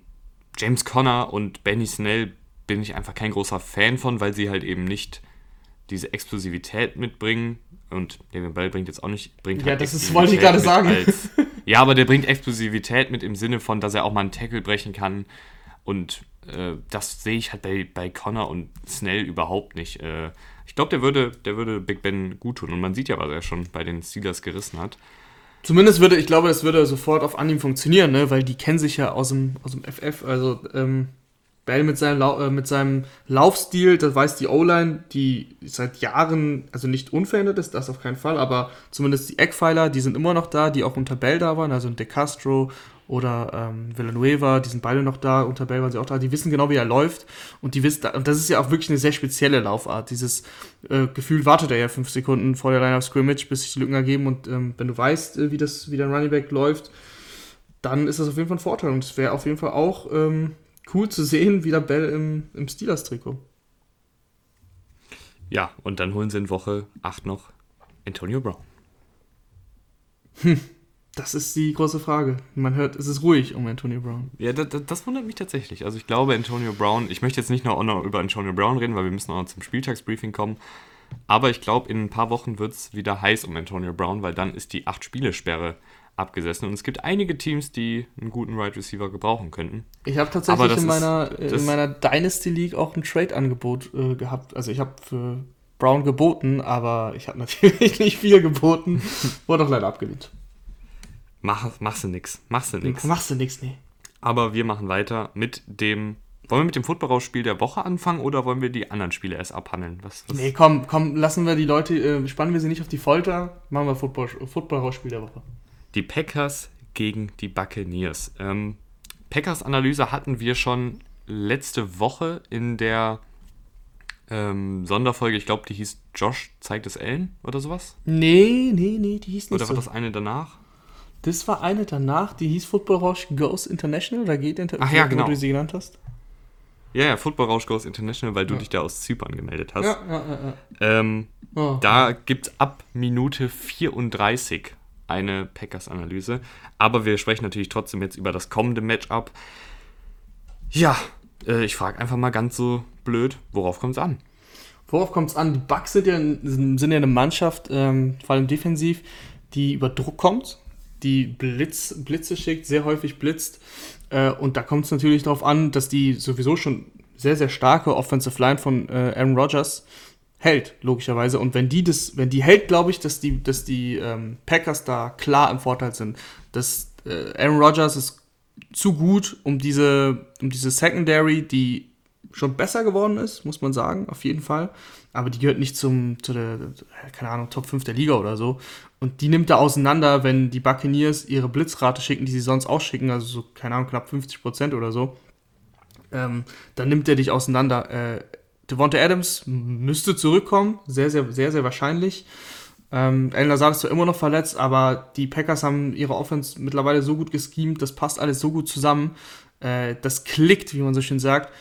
James Conner und Benny Snell bin ich einfach kein großer Fan von, weil sie halt eben nicht diese Explosivität mitbringen. Und David Bell bringt jetzt auch nicht. Bringt ja, halt das ist, wollte ich gerade sagen. Als, ja, aber der bringt Explosivität mit im Sinne von, dass er auch mal einen Tackle brechen kann. Und äh, das sehe ich halt bei, bei Connor und Snell überhaupt nicht. Äh, ich glaube, der würde, der würde Big Ben gut tun. Und man sieht ja, was er schon bei den Steelers gerissen hat. Zumindest würde, ich glaube, das würde sofort auf Anhieb funktionieren, ne? weil die kennen sich ja aus dem, aus dem FF. Also, ähm, Bell mit seinem, äh, mit seinem Laufstil, das weiß die O-Line, die seit Jahren, also nicht unverändert ist, das auf keinen Fall, aber zumindest die Eckpfeiler, die sind immer noch da, die auch unter Bell da waren, also De Castro oder ähm, Villanueva, die sind beide noch da, unter Bell waren sie auch da, die wissen genau, wie er läuft und die wissen, und das ist ja auch wirklich eine sehr spezielle Laufart, dieses äh, Gefühl wartet er ja fünf Sekunden vor der Line of Scrimmage, bis sich die Lücken ergeben und ähm, wenn du weißt, äh, wie das, wie dein Running Back läuft, dann ist das auf jeden Fall ein Vorteil und es wäre auf jeden Fall auch ähm, cool zu sehen, wieder Bell im, im Steelers-Trikot. Ja, und dann holen sie in Woche 8 noch Antonio Brown. Hm, das ist die große Frage. Man hört, es ist ruhig um Antonio Brown. Ja, das, das, wundert mich tatsächlich. Also ich glaube, Antonio Brown, ich möchte jetzt nicht noch, noch über Antonio Brown reden, weil wir müssen auch noch zum Spieltagsbriefing kommen. Aber ich glaube, in ein paar Wochen wird es wieder heiß um Antonio Brown, weil dann ist die 8-Spiele-Sperre abgesessen. Und es gibt einige Teams, die einen guten Wide right Receiver gebrauchen könnten. Ich habe tatsächlich in meiner, ist, in meiner Dynasty League auch ein Trade-Angebot äh, gehabt. Also ich habe für Brown geboten, aber ich habe natürlich nicht viel geboten. Wurde doch leider abgelehnt. Mach, machst du nix. Machst du nix. Machst du nix, nee. Aber wir machen weiter mit dem. Wollen wir mit dem Footballspiel der Woche anfangen oder wollen wir die anderen Spiele erst abhandeln? Was, was? Nee, komm, komm, lassen wir die Leute, äh, spannen wir sie nicht auf die Folter, machen wir Football, Footballspiel der Woche. Die Packers gegen die Buccaneers. Ähm, Packers-Analyse hatten wir schon letzte Woche in der ähm, Sonderfolge. Ich glaube, die hieß Josh zeigt es Ellen oder sowas. Nee, nee, nee, die hieß nicht Oder war so. das eine danach? Das war eine danach, die hieß Football Rausch Goes International, da geht Inter Ach ja, genau. Du sie genannt hast. Ja, ja, Football Rausch Goes International, weil du ja. dich da aus Zypern gemeldet hast. Ja, ja, ja. ja. Ähm, oh. Da gibt es ab Minute 34 eine Packers-Analyse. Aber wir sprechen natürlich trotzdem jetzt über das kommende Matchup. Ja, äh, ich frage einfach mal ganz so blöd, worauf kommt es an? Worauf kommt es an? Die Bucks sind ja, sind ja eine Mannschaft, ähm, vor allem defensiv, die über Druck kommt, die Blitz, Blitze schickt, sehr häufig blitzt. Äh, und da kommt es natürlich darauf an, dass die sowieso schon sehr, sehr starke Offensive Line von äh, Aaron Rodgers hält, logischerweise. Und wenn die das, wenn die hält, glaube ich, dass die, dass die ähm, Packers da klar im Vorteil sind. Dass äh, Aaron Rodgers ist zu gut, um diese, um diese Secondary, die schon besser geworden ist, muss man sagen, auf jeden Fall. Aber die gehört nicht zum, zu der, keine Ahnung, Top 5 der Liga oder so. Und die nimmt er auseinander, wenn die Buccaneers ihre Blitzrate schicken, die sie sonst auch schicken, also so, keine Ahnung, knapp 50 Prozent oder so. Ähm, dann nimmt er dich auseinander. Äh, Devonta Adams müsste zurückkommen, sehr, sehr, sehr, sehr wahrscheinlich. Ähm, Alan Lazard ist zwar immer noch verletzt, aber die Packers haben ihre Offense mittlerweile so gut geschemt, das passt alles so gut zusammen, äh, das klickt, wie man so schön sagt.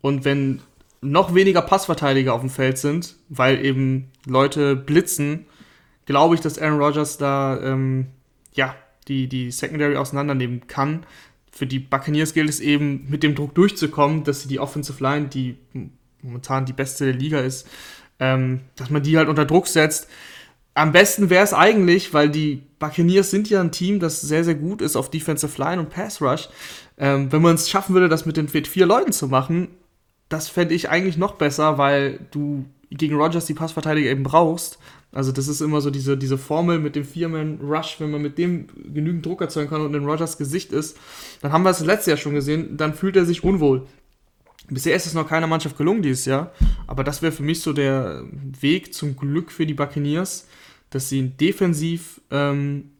Und wenn noch weniger Passverteidiger auf dem Feld sind, weil eben Leute blitzen, glaube ich, dass Aaron Rodgers da ähm, ja, die, die Secondary auseinandernehmen kann. Für die Buccaneers gilt es eben, mit dem Druck durchzukommen, dass sie die Offensive Line, die momentan die beste der Liga ist, ähm, dass man die halt unter Druck setzt. Am besten wäre es eigentlich, weil die Buccaneers sind ja ein Team, das sehr, sehr gut ist auf Defensive Line und Pass Rush. Ähm, wenn man es schaffen würde, das mit den vier Leuten zu machen, das fände ich eigentlich noch besser, weil du gegen Rogers die Passverteidiger eben brauchst, also das ist immer so diese, diese Formel mit dem Vierman-Rush, wenn man mit dem genügend Druck erzeugen kann und in Rogers Gesicht ist, dann haben wir es letztes Jahr schon gesehen, dann fühlt er sich unwohl. Bisher ist es noch keiner Mannschaft gelungen dieses Jahr, aber das wäre für mich so der Weg zum Glück für die Buccaneers, dass sie defensiv ähm,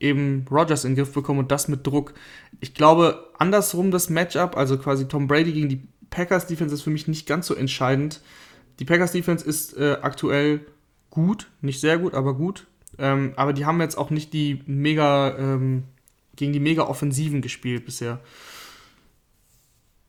eben Rogers in den Griff bekommen und das mit Druck. Ich glaube, andersrum das Matchup, also quasi Tom Brady gegen die Packers Defense ist für mich nicht ganz so entscheidend. Die Packers Defense ist äh, aktuell gut, nicht sehr gut, aber gut. Ähm, aber die haben jetzt auch nicht die mega, ähm, gegen die mega Offensiven gespielt bisher.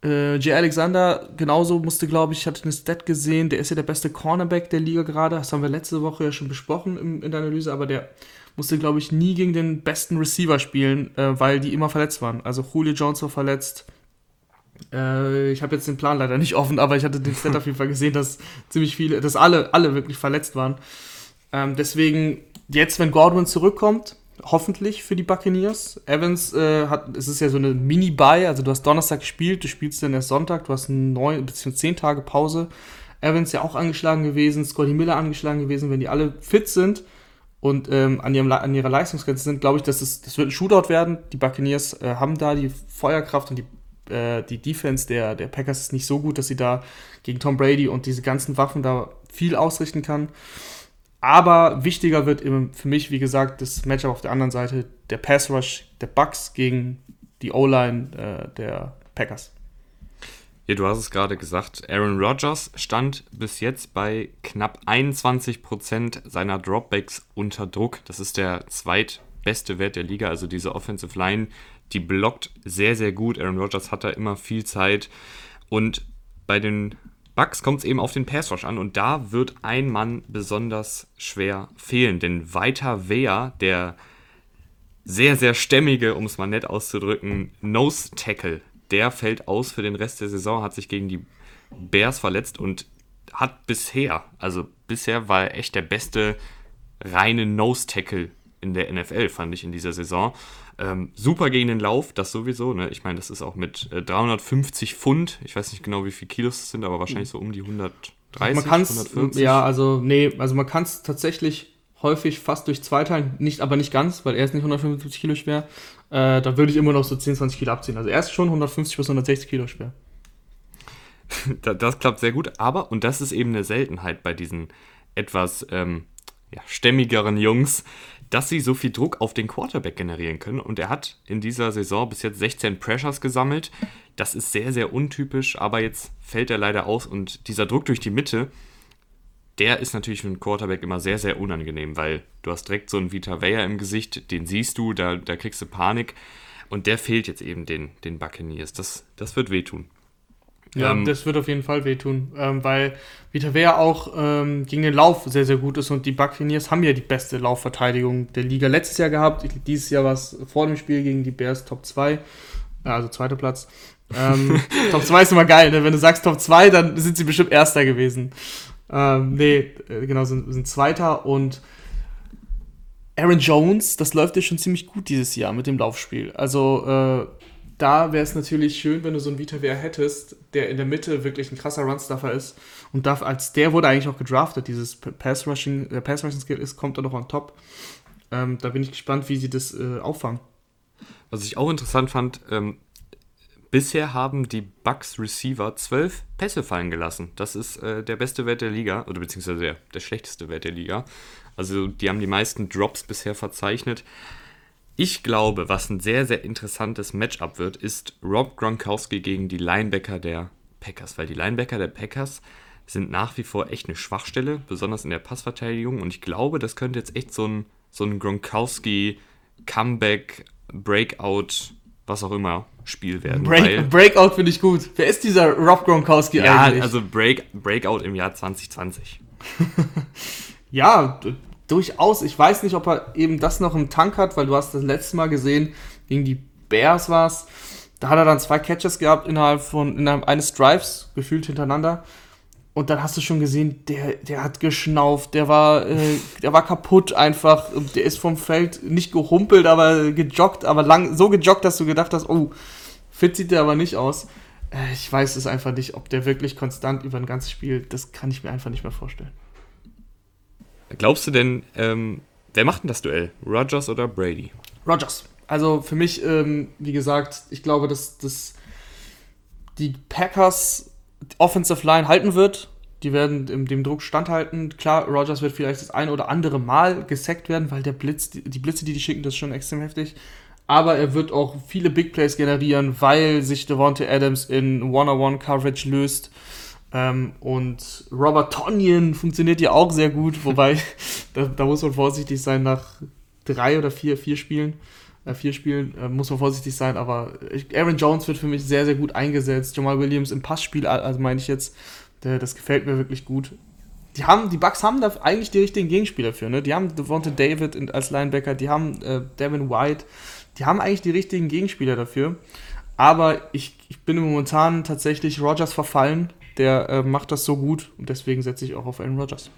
Äh, J. Alexander genauso musste, glaube ich, ich hatte eine Stat gesehen, der ist ja der beste Cornerback der Liga gerade. Das haben wir letzte Woche ja schon besprochen in, in der Analyse, aber der musste, glaube ich, nie gegen den besten Receiver spielen, äh, weil die immer verletzt waren. Also Julio Jones war verletzt. Äh, ich habe jetzt den Plan leider nicht offen, aber ich hatte den Stat auf jeden Fall gesehen, dass ziemlich viele, dass alle, alle wirklich verletzt waren. Ähm, deswegen, jetzt, wenn Godwin zurückkommt, hoffentlich für die Buccaneers. Evans äh, hat, es ist ja so eine Mini-Buy, also du hast Donnerstag gespielt, du spielst dann erst Sonntag, du hast neun bzw. zehn Tage Pause. Evans ja auch angeschlagen gewesen, Scotty Miller angeschlagen gewesen, wenn die alle fit sind und ähm, an, ihrem, an ihrer Leistungsgrenze sind, glaube ich, dass es, das wird ein Shootout werden. Die Buccaneers äh, haben da die Feuerkraft und die, äh, die Defense der, der Packers ist nicht so gut, dass sie da gegen Tom Brady und diese ganzen Waffen da viel ausrichten kann. Aber wichtiger wird für mich, wie gesagt, das Matchup auf der anderen Seite, der Pass Rush der Bucks gegen die O-Line äh, der Packers. Ja, du hast es gerade gesagt. Aaron Rodgers stand bis jetzt bei knapp 21% seiner Dropbacks unter Druck. Das ist der zweitbeste Wert der Liga. Also diese Offensive Line, die blockt sehr, sehr gut. Aaron Rodgers hat da immer viel Zeit. Und bei den Bucks kommt es eben auf den Pass Rush an und da wird ein Mann besonders schwer fehlen, denn weiter Wehr, der sehr, sehr stämmige, um es mal nett auszudrücken, Nose Tackle, der fällt aus für den Rest der Saison, hat sich gegen die Bears verletzt und hat bisher, also bisher war er echt der beste reine Nose Tackle in der NFL, fand ich in dieser Saison. Ähm, super gegen den Lauf, das sowieso. Ne? Ich meine, das ist auch mit äh, 350 Pfund. Ich weiß nicht genau, wie viele Kilos es sind, aber wahrscheinlich so um die 130, man kann's, 140. Ja, also nee, also man kann es tatsächlich häufig fast durch zwei teilen, nicht, aber nicht ganz, weil er ist nicht 175 Kilo schwer. Äh, da würde ich immer noch so 10, 20 Kilo abziehen. Also er ist schon 150 bis 160 Kilo schwer. das, das, klappt sehr gut, aber, und das ist eben eine Seltenheit bei diesen etwas ähm, ja, stämmigeren Jungs, dass sie so viel Druck auf den Quarterback generieren können. Und er hat in dieser Saison bis jetzt 16 Pressures gesammelt. Das ist sehr, sehr untypisch, aber jetzt fällt er leider aus. Und dieser Druck durch die Mitte, der ist natürlich für einen Quarterback immer sehr, sehr unangenehm, weil du hast direkt so einen Vita Vea im Gesicht, den siehst du, da, da kriegst du Panik. Und der fehlt jetzt eben den, den Buccaneers. Das, das wird wehtun. Ja, ähm, das wird auf jeden Fall wehtun, ähm, weil Vita auch ähm, gegen den Lauf sehr, sehr gut ist und die Buccaneers haben ja die beste Laufverteidigung der Liga letztes Jahr gehabt. Dieses Jahr war es vor dem Spiel gegen die Bears Top 2, also zweiter Platz. Ähm, Top 2 ist immer geil, ne? wenn du sagst Top 2, dann sind sie bestimmt Erster gewesen. Ähm, nee, äh, genau, sind, sind Zweiter und Aaron Jones, das läuft ja schon ziemlich gut dieses Jahr mit dem Laufspiel. Also äh, da wäre es natürlich schön, wenn du so einen Vita Wehr hättest, der in der Mitte wirklich ein krasser Runstuffer ist. Und darf, als der wurde eigentlich auch gedraftet, dieses Pass-Rushing, der Pass-Rushing-Skill ist, kommt er noch on top. Ähm, da bin ich gespannt, wie sie das äh, auffangen. Was ich auch interessant fand, ähm, bisher haben die Bucks Receiver zwölf Pässe fallen gelassen. Das ist äh, der beste Wert der Liga, oder beziehungsweise der, der schlechteste Wert der Liga. Also die haben die meisten Drops bisher verzeichnet. Ich glaube, was ein sehr, sehr interessantes Matchup wird, ist Rob Gronkowski gegen die Linebacker der Packers, weil die Linebacker der Packers sind nach wie vor echt eine Schwachstelle, besonders in der Passverteidigung. Und ich glaube, das könnte jetzt echt so ein, so ein Gronkowski Comeback, Breakout, was auch immer, Spiel werden. Break, Breakout finde ich gut. Wer ist dieser Rob Gronkowski ja, eigentlich? Ja, also Break, Breakout im Jahr 2020. ja, durchaus, ich weiß nicht, ob er eben das noch im Tank hat, weil du hast das letzte Mal gesehen, gegen die Bears war es, da hat er dann zwei Catches gehabt innerhalb von innerhalb eines Drives, gefühlt hintereinander. Und dann hast du schon gesehen, der, der hat geschnauft, der war, äh, der war kaputt einfach. Der ist vom Feld nicht gehumpelt, aber gejoggt, aber lang, so gejoggt, dass du gedacht hast, oh, fit sieht der aber nicht aus. äh, ich weiß es einfach nicht, ob der wirklich konstant über ein ganzes Spiel, das kann ich mir einfach nicht mehr vorstellen. Glaubst du denn, ähm, wer macht denn das Duell? Rogers oder Brady? Rogers. Also für mich, ähm, wie gesagt, ich glaube, dass, dass die Packers Offensive Line halten wird. Die werden dem, Druck standhalten. Klar, Rogers wird vielleicht das ein oder andere Mal gesackt werden, weil der Blitz, die, die Blitze, die die schicken, das ist schon extrem heftig. Aber er wird auch viele Big Plays generieren, weil sich Devontae Adams in One-on-One-Coverage löst. Ähm, und Robert Tonyan funktioniert ja auch sehr gut, wobei da, da, muss man vorsichtig sein nach drei oder vier, vier Spielen. Äh, vier Spielen äh, muss man vorsichtig sein, aber Aaron Jones wird für mich sehr, sehr gut eingesetzt. Jamal Williams im Passspiel, also meine ich jetzt, der, das gefällt mir wirklich gut. Die, haben, die Bucks haben da eigentlich die richtigen Gegenspieler für. Ne? Die haben Devonta David als Linebacker, die haben äh, Devin White, die haben eigentlich die richtigen Gegenspieler dafür. Aber ich, ich bin momentan tatsächlich Rogers verfallen. Der äh, macht das so gut und deswegen setze ich auch auf Aaron Rodgers.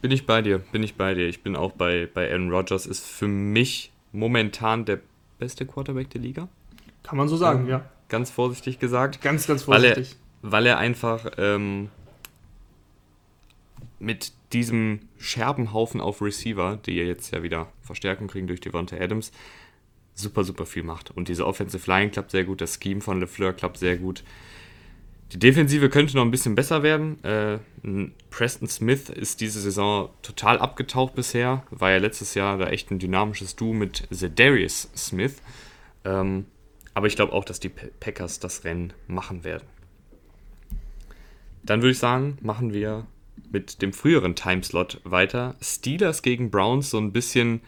Bin ich bei dir, bin ich bei dir. Ich bin auch bei, bei Aaron Rodgers. Ist für mich momentan der beste Quarterback der Liga. Kann man so sagen, ähm, ja. Ganz vorsichtig gesagt. Ganz, ganz vorsichtig. Weil er, weil er einfach ähm, mit diesem Scherbenhaufen auf Receiver, die jetzt ja wieder Verstärkung kriegen durch Devonta Adams, super, super viel macht. Und diese Offensive Line klappt sehr gut, das Scheme von LeFleur klappt sehr gut. Die Defensive könnte noch ein bisschen besser werden. Äh, Preston Smith ist diese Saison total abgetaucht bisher. War ja letztes Jahr da echt ein dynamisches Duo mit Zedarius Smith. Ähm, aber ich glaube auch, dass die Packers das Rennen machen werden. Dann würde ich sagen, machen wir mit dem früheren Timeslot weiter. Steelers gegen Browns, so ein bisschen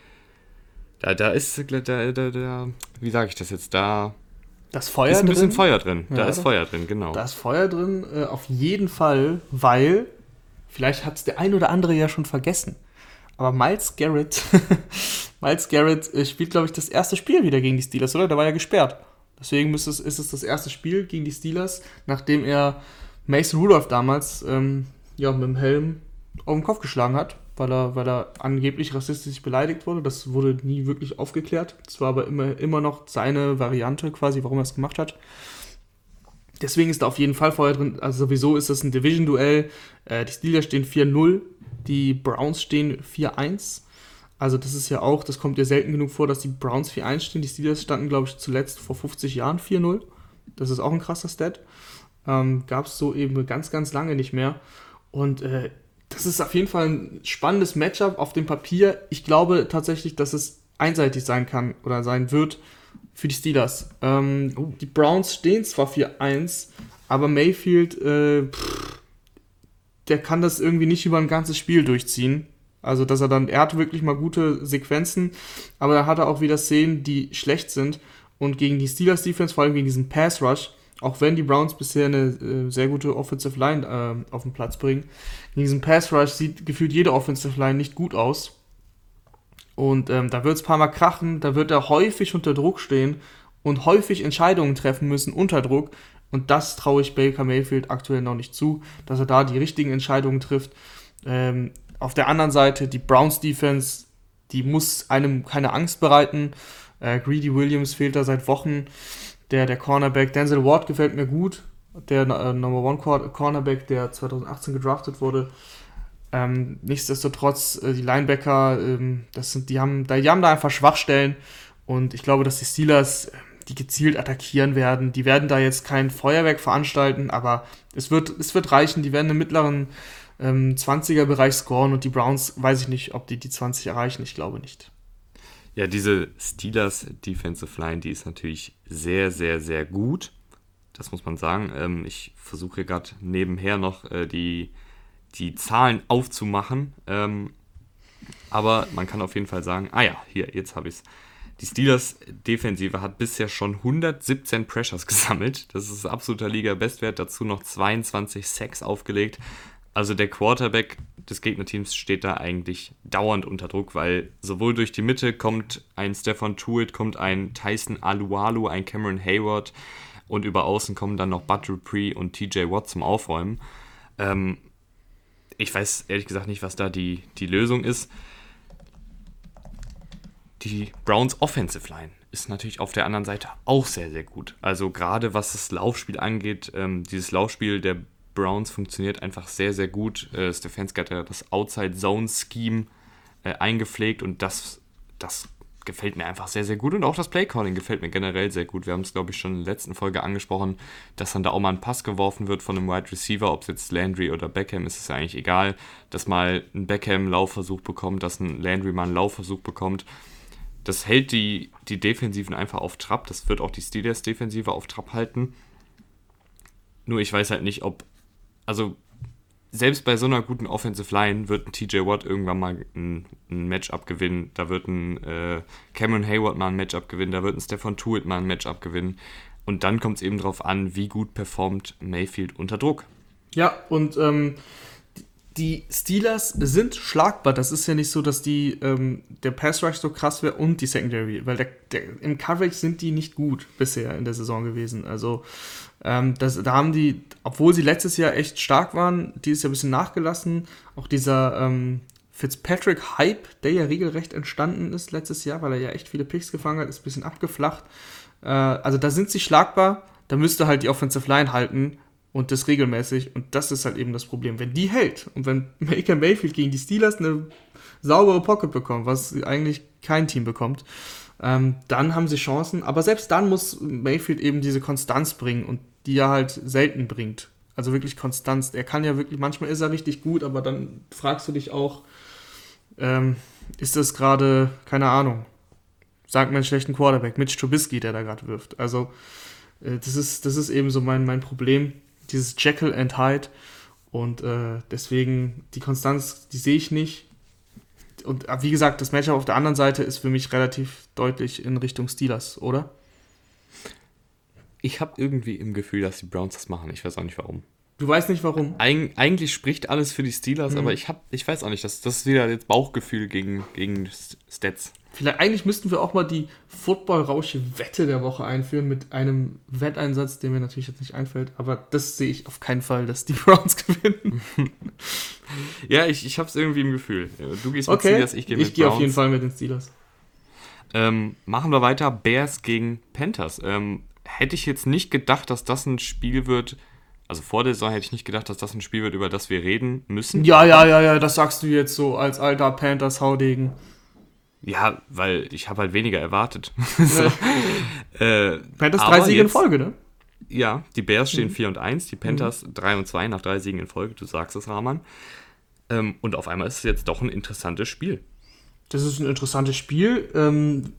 da, da ist, da, da, da, wie sage ich das jetzt, da das Feuer ist ein drin? bisschen Feuer drin. Ja, da ist Feuer drin, genau. Da ist Feuer drin, äh, auf jeden Fall, weil, vielleicht hat es der ein oder andere ja schon vergessen, aber Miles Garrett, Miles Garrett äh, spielt, glaube ich, das erste Spiel wieder gegen die Steelers, oder? Da war er gesperrt. Deswegen ist es, ist es das erste Spiel gegen die Steelers, nachdem er Mason Rudolph damals ähm, ja, mit dem Helm auf den Kopf geschlagen hat weil er, weil er angeblich rassistisch beleidigt wurde. Das wurde nie wirklich aufgeklärt. Das war aber immer, immer noch seine Variante quasi, warum er es gemacht hat. Deswegen ist da auf jeden Fall vorher drin. Also sowieso ist das ein Division-Duell. Äh, die Steelers stehen 4-0, die Browns stehen 4-1. Also das ist ja auch, das kommt ja selten genug vor, dass die Browns 4-1 stehen. Die Steelers standen, glaube ich, zuletzt vor 50 Jahren 4-0. Das ist auch ein krasser Stat. Ähm, Gab es so eben ganz, ganz lange nicht mehr. Und äh, das ist auf jeden Fall ein spannendes Matchup auf dem Papier. Ich glaube tatsächlich, dass es einseitig sein kann oder sein wird für die Steelers. Ähm, oh. Die Browns stehen zwar 4-1, aber Mayfield, äh, pff, der kann das irgendwie nicht über ein ganzes Spiel durchziehen. Also, dass er dann, er hat wirklich mal gute Sequenzen, aber er hatte auch wieder Szenen, die schlecht sind. Und gegen die Steelers Defense, vor allem gegen diesen Pass Rush, auch wenn die Browns bisher eine äh, sehr gute Offensive Line äh, auf den Platz bringen, in diesem Pass Rush sieht gefühlt jede Offensive Line nicht gut aus. Und ähm, da wird es ein paar Mal krachen, da wird er häufig unter Druck stehen und häufig Entscheidungen treffen müssen unter Druck. Und das traue ich Baker Mayfield aktuell noch nicht zu, dass er da die richtigen Entscheidungen trifft. Ähm, auf der anderen Seite, die Browns Defense, die muss einem keine Angst bereiten. Äh, Greedy Williams fehlt da seit Wochen. Der, der Cornerback Denzel Ward gefällt mir gut. Der äh, Number One Cornerback, der 2018 gedraftet wurde. Ähm, nichtsdestotrotz, äh, die Linebacker, ähm, das sind, die, haben, die haben da einfach Schwachstellen. Und ich glaube, dass die Steelers äh, die gezielt attackieren werden. Die werden da jetzt kein Feuerwerk veranstalten, aber es wird, es wird reichen. Die werden im mittleren ähm, 20er-Bereich scoren und die Browns, weiß ich nicht, ob die die 20 erreichen. Ich glaube nicht. Ja, diese Steelers Defensive Line, die ist natürlich sehr, sehr, sehr gut. Das muss man sagen. Ähm, ich versuche gerade nebenher noch äh, die, die Zahlen aufzumachen. Ähm, aber man kann auf jeden Fall sagen, ah ja, hier, jetzt habe ich es. Die Steelers Defensive hat bisher schon 117 Pressures gesammelt. Das ist absoluter Liga-Bestwert. Dazu noch 22 Sacks aufgelegt. Also der Quarterback des Gegnerteams steht da eigentlich dauernd unter Druck, weil sowohl durch die Mitte kommt ein Stefan Tuitt, kommt ein Tyson Alualu, ein Cameron Hayward und über außen kommen dann noch Bud Dupree und TJ Watt zum Aufräumen. Ähm, ich weiß ehrlich gesagt nicht, was da die, die Lösung ist. die Browns Offensive Line ist natürlich auf der anderen Seite auch sehr, sehr gut. Also gerade was das Laufspiel angeht, ähm, dieses Laufspiel der Browns funktioniert einfach sehr, sehr gut. Äh, Stefanski hat ja das Outside-Zone-Scheme äh, eingepflegt und das, das gefällt mir einfach sehr, sehr gut. Und auch das Playcalling gefällt mir generell sehr gut. Wir haben es, glaube ich, schon in der letzten Folge angesprochen, dass dann da auch mal ein Pass geworfen wird von einem Wide Receiver, ob es jetzt Landry oder Beckham ist, ist ja eigentlich egal. Dass mal ein Beckham einen Laufversuch bekommt, dass ein Landry mal einen Laufversuch bekommt. Das hält die, die Defensiven einfach auf Trab. Das wird auch die Steelers-Defensive auf Trab halten. Nur ich weiß halt nicht, ob. Also selbst bei so einer guten Offensive Line wird ein TJ Watt irgendwann mal ein, ein Matchup gewinnen. Da wird ein äh, Cameron Hayward mal ein Matchup gewinnen. Da wird ein Stefan Tuitt mal ein Matchup gewinnen. Und dann kommt es eben darauf an, wie gut performt Mayfield unter Druck. Ja, und ähm, die Steelers sind schlagbar. Das ist ja nicht so, dass die ähm, der Pass Rush so krass wäre und die Secondary, weil der, der, im Coverage sind die nicht gut bisher in der Saison gewesen. Also ähm, das, da haben die, obwohl sie letztes Jahr echt stark waren, dieses Jahr ein bisschen nachgelassen. Auch dieser ähm, Fitzpatrick-Hype, der ja regelrecht entstanden ist letztes Jahr, weil er ja echt viele Picks gefangen hat, ist ein bisschen abgeflacht. Äh, also da sind sie schlagbar. Da müsste halt die Offensive Line halten und das regelmäßig. Und das ist halt eben das Problem. Wenn die hält und wenn Baker Mayfield gegen die Steelers eine saubere Pocket bekommt, was eigentlich kein Team bekommt, ähm, dann haben sie Chancen. Aber selbst dann muss Mayfield eben diese Konstanz bringen und die er halt selten bringt. Also wirklich Konstanz. Er kann ja wirklich, manchmal ist er richtig gut, aber dann fragst du dich auch, ähm, ist das gerade, keine Ahnung, sagt man einen schlechten Quarterback, Mitch Trubisky, der da gerade wirft. Also äh, das, ist, das ist eben so mein, mein Problem dieses Jekyll and Hyde. Und äh, deswegen die Konstanz, die sehe ich nicht. Und äh, wie gesagt, das Matchup auf der anderen Seite ist für mich relativ deutlich in Richtung Steelers, oder? Ich habe irgendwie im Gefühl, dass die Browns das machen. Ich weiß auch nicht warum. Du weißt nicht warum? Eig eigentlich spricht alles für die Steelers, mhm. aber ich, hab, ich weiß auch nicht. Das, das ist wieder jetzt Bauchgefühl gegen, gegen Stats. Vielleicht, eigentlich müssten wir auch mal die Football-Rausche-Wette der Woche einführen mit einem Wetteinsatz, der mir natürlich jetzt nicht einfällt. Aber das sehe ich auf keinen Fall, dass die Browns gewinnen. ja, ich, ich habe es irgendwie im Gefühl. Du gehst mit okay. Steelers, ich gehe mit Ich gehe auf jeden Fall mit den Steelers. Ähm, machen wir weiter. Bears gegen Panthers. Ähm, hätte ich jetzt nicht gedacht, dass das ein Spiel wird. Also vor der Saison hätte ich nicht gedacht, dass das ein Spiel wird, über das wir reden müssen. Ja, ja, ja, ja, das sagst du jetzt so als alter Panthers-Haudegen. Ja, weil ich habe halt weniger erwartet. so. äh, Panthers drei Siege in Folge, ne? Ja, die Bears stehen mhm. 4 und 1, die Panthers mhm. 3 und 2 nach drei Siegen in Folge, du sagst es, Rahman. Ähm, und auf einmal ist es jetzt doch ein interessantes Spiel. Das ist ein interessantes Spiel. Ähm,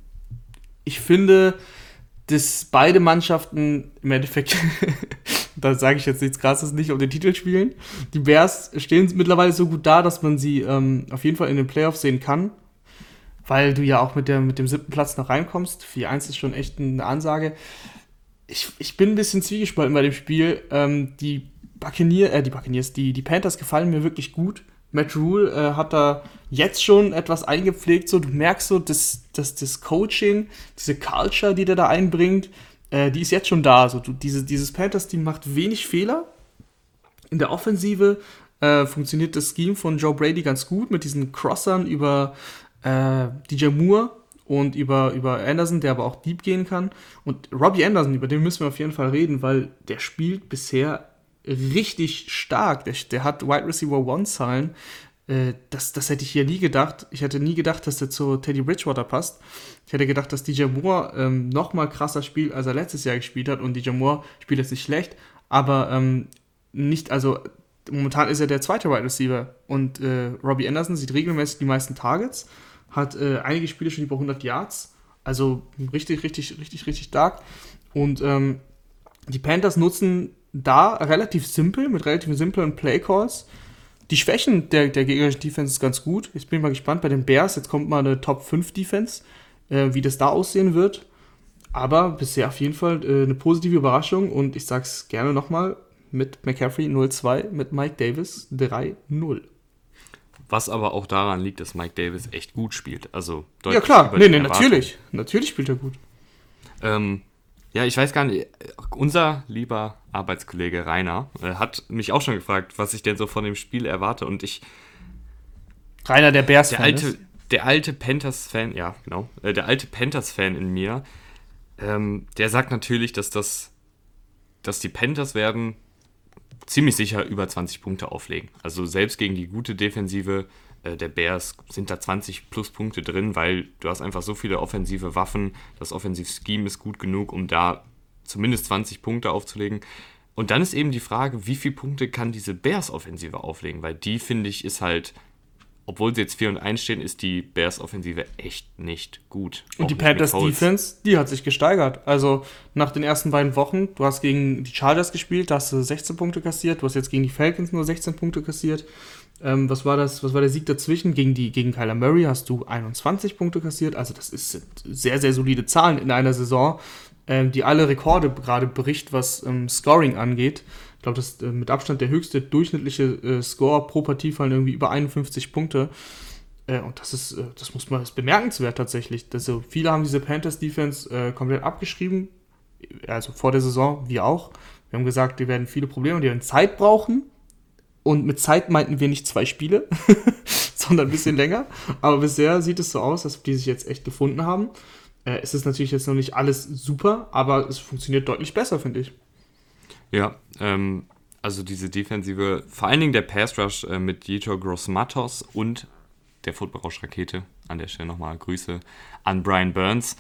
ich finde, dass beide Mannschaften im Endeffekt, da sage ich jetzt nichts krasses, nicht um den Titel spielen. Die Bears stehen mittlerweile so gut da, dass man sie ähm, auf jeden Fall in den Playoffs sehen kann weil du ja auch mit, der, mit dem siebten Platz noch reinkommst. 4-1 ist schon echt eine Ansage. Ich, ich bin ein bisschen zwiegespalten bei dem Spiel. Ähm, die Buccaneers, äh, die Buccaneers, die, die Panthers gefallen mir wirklich gut. Matt Rule äh, hat da jetzt schon etwas eingepflegt, so du merkst so, dass, dass das Coaching, diese Culture, die der da einbringt, äh, die ist jetzt schon da. So, du, diese, dieses Panthers-Team macht wenig Fehler. In der Offensive äh, funktioniert das Scheme von Joe Brady ganz gut mit diesen Crossern über äh, DJ Moore und über, über Anderson, der aber auch deep gehen kann. Und Robbie Anderson, über den müssen wir auf jeden Fall reden, weil der spielt bisher richtig stark. Der, der hat Wide Receiver One-Zahlen. Äh, das, das hätte ich hier nie gedacht. Ich hätte nie gedacht, dass der zu Teddy Bridgewater passt. Ich hätte gedacht, dass DJ Moore ähm, noch mal krasser spielt, als er letztes Jahr gespielt hat. Und DJ Moore spielt jetzt nicht schlecht, aber ähm, nicht, also momentan ist er der zweite Wide Receiver. Und äh, Robbie Anderson sieht regelmäßig die meisten Targets hat äh, einige Spiele schon über 100 Yards. Also richtig, richtig, richtig, richtig stark. Und ähm, die Panthers nutzen da relativ simpel, mit relativ simplen Playcalls. Die Schwächen der, der gegnerischen Defense ist ganz gut. Jetzt bin ich mal gespannt bei den Bears. Jetzt kommt mal eine Top 5 Defense, äh, wie das da aussehen wird. Aber bisher auf jeden Fall äh, eine positive Überraschung und ich sag's gerne nochmal mit McCaffrey 0-2, mit Mike Davis 3-0. Was aber auch daran liegt, dass Mike Davis echt gut spielt. Also deutlich Ja klar, nee, nee, natürlich. Natürlich spielt er gut. Ähm, ja, ich weiß gar nicht, unser lieber Arbeitskollege Rainer äh, hat mich auch schon gefragt, was ich denn so von dem Spiel erwarte und ich... Rainer, der Bears der alte, ist. der alte Panthers-Fan, ja, genau, äh, der alte Panthers-Fan in mir, ähm, der sagt natürlich, dass das, dass die Panthers werden ziemlich sicher über 20 Punkte auflegen. Also selbst gegen die gute Defensive äh, der Bears sind da 20 plus Punkte drin, weil du hast einfach so viele offensive Waffen. Das Offensivscheme ist gut genug, um da zumindest 20 Punkte aufzulegen. Und dann ist eben die Frage, wie viele Punkte kann diese Bears-Offensive auflegen? Weil die, finde ich, ist halt, obwohl sie jetzt 4 und 1 stehen, ist die Bears-Offensive echt nicht gut. Und die Panthers-Defense, die hat sich gesteigert. Also nach den ersten beiden Wochen, du hast gegen die Chargers gespielt, da hast du 16 Punkte kassiert, du hast jetzt gegen die Falcons nur 16 Punkte kassiert. Ähm, was war das? Was war der Sieg dazwischen? Gegen, die, gegen Kyler Murray hast du 21 Punkte kassiert. Also das ist sehr, sehr solide Zahlen in einer Saison ähm, die alle Rekorde gerade bricht, was ähm, Scoring angeht. Glaube, das ist äh, mit Abstand der höchste durchschnittliche äh, Score pro Partie fallen irgendwie über 51 Punkte. Äh, und das ist, das muss man, ist bemerkenswert tatsächlich. Also viele haben diese Panthers Defense äh, komplett abgeschrieben. Also vor der Saison, wir auch. Wir haben gesagt, die werden viele Probleme, die werden Zeit brauchen. Und mit Zeit meinten wir nicht zwei Spiele, sondern ein bisschen länger. Aber bisher sieht es so aus, dass die sich jetzt echt gefunden haben. Äh, es ist natürlich jetzt noch nicht alles super, aber es funktioniert deutlich besser, finde ich. Ja, ähm, also diese Defensive, vor allen Dingen der Pass Rush äh, mit Dieter Grossmatos und der Football-Rakete, an der Stelle nochmal Grüße an Brian Burns,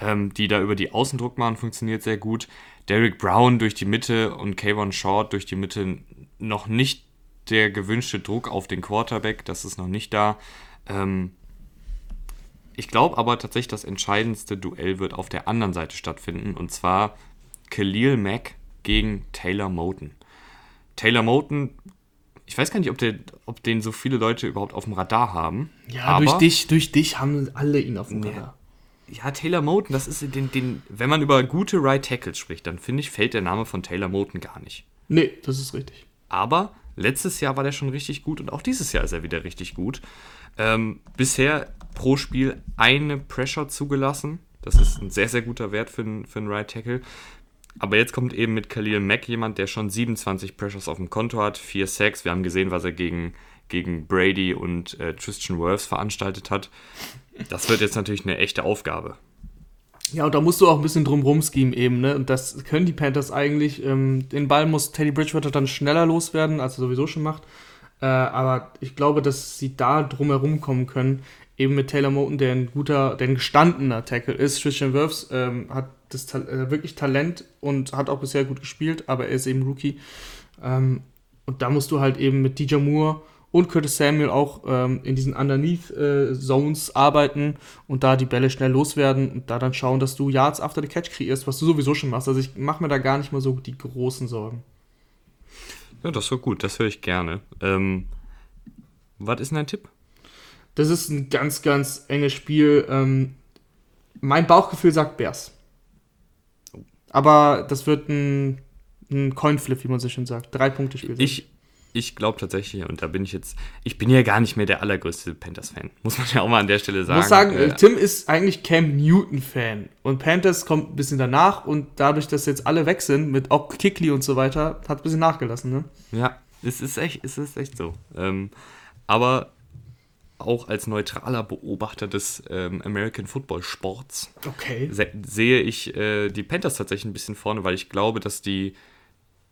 ähm, die da über die Außendruck machen, funktioniert sehr gut. Derek Brown durch die Mitte und Kayvon Short durch die Mitte noch nicht der gewünschte Druck auf den Quarterback, das ist noch nicht da. Ähm, ich glaube aber tatsächlich, das entscheidendste Duell wird auf der anderen Seite stattfinden und zwar Khalil Mack gegen Taylor Moten. Taylor Moten, ich weiß gar nicht, ob, der, ob den so viele Leute überhaupt auf dem Radar haben. Ja, durch dich, durch dich haben alle ihn auf dem Radar. Ja, Taylor Moten, das ist den, den, wenn man über gute Right Tackles spricht, dann finde ich, fällt der Name von Taylor Moten gar nicht. Nee, das ist richtig. Aber letztes Jahr war der schon richtig gut und auch dieses Jahr ist er wieder richtig gut. Ähm, bisher pro Spiel eine Pressure zugelassen. Das ist ein sehr, sehr guter Wert für einen, für einen Right Tackle. Aber jetzt kommt eben mit Khalil Mack jemand, der schon 27 Pressures auf dem Konto hat, 4 Sacks. Wir haben gesehen, was er gegen, gegen Brady und äh, Tristan Wirfs veranstaltet hat. Das wird jetzt natürlich eine echte Aufgabe. Ja, und da musst du auch ein bisschen drumrum schemen eben, ne? Und das können die Panthers eigentlich. Ähm, den Ball muss Teddy Bridgewater dann schneller loswerden, als er sowieso schon macht. Äh, aber ich glaube, dass sie da drumherum kommen können. Eben mit Taylor Moten, der ein guter, der ein gestandener Tackle ist. Christian Wirfs ähm, hat das äh, wirklich Talent und hat auch bisher gut gespielt, aber er ist eben Rookie. Ähm, und da musst du halt eben mit DJ Moore und Curtis Samuel auch ähm, in diesen Underneath äh, Zones arbeiten und da die Bälle schnell loswerden und da dann schauen, dass du Yards after the Catch kreierst, was du sowieso schon machst. Also ich mache mir da gar nicht mal so die großen Sorgen. Ja, das war gut, das höre ich gerne. Ähm, was ist denn dein Tipp? Das ist ein ganz, ganz enges Spiel. Ähm, mein Bauchgefühl sagt Bears. Aber das wird ein, ein Coinflip, wie man so schön sagt. Drei Punkte Spiel. Ich, ich glaube tatsächlich, und da bin ich jetzt, ich bin ja gar nicht mehr der allergrößte Panthers-Fan, muss man ja auch mal an der Stelle sagen. Ich muss sagen, äh, Tim ist eigentlich Cam Newton-Fan und Panthers kommt ein bisschen danach und dadurch, dass jetzt alle weg sind, mit auch Kickley und so weiter, hat ein bisschen nachgelassen, ne? Ja, es ist echt, es ist echt so. Ähm, aber auch als neutraler Beobachter des ähm, American Football Sports okay. se sehe ich äh, die Panthers tatsächlich ein bisschen vorne, weil ich glaube, dass die,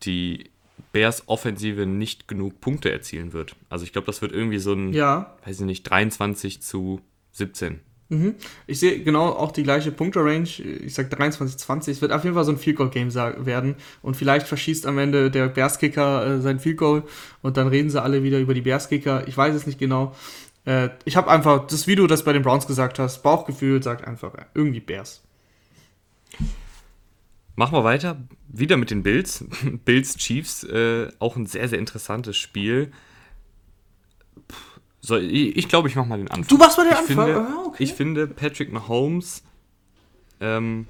die Bears Offensive nicht genug Punkte erzielen wird. Also ich glaube, das wird irgendwie so ein, ja. weiß ich nicht, 23 zu 17. Mhm. Ich sehe genau auch die gleiche Punkte-Range. Ich sage 23-20. Es wird auf jeden Fall so ein Field Goal Game werden. Und vielleicht verschießt am Ende der Bears-Kicker äh, sein Field Goal und dann reden sie alle wieder über die Bears-Kicker. Ich weiß es nicht genau. Äh, ich habe einfach das, wie du das bei den Browns gesagt hast, Bauchgefühl sagt einfach äh, irgendwie Bears. Machen wir weiter. Wieder mit den Bills. Bills Chiefs, äh, auch ein sehr, sehr interessantes Spiel. So, ich, ich glaube, ich mache mal den Anfang. Du machst mal den ich Anfang? Finde, ah, okay. Ich finde, Patrick Mahomes ähm,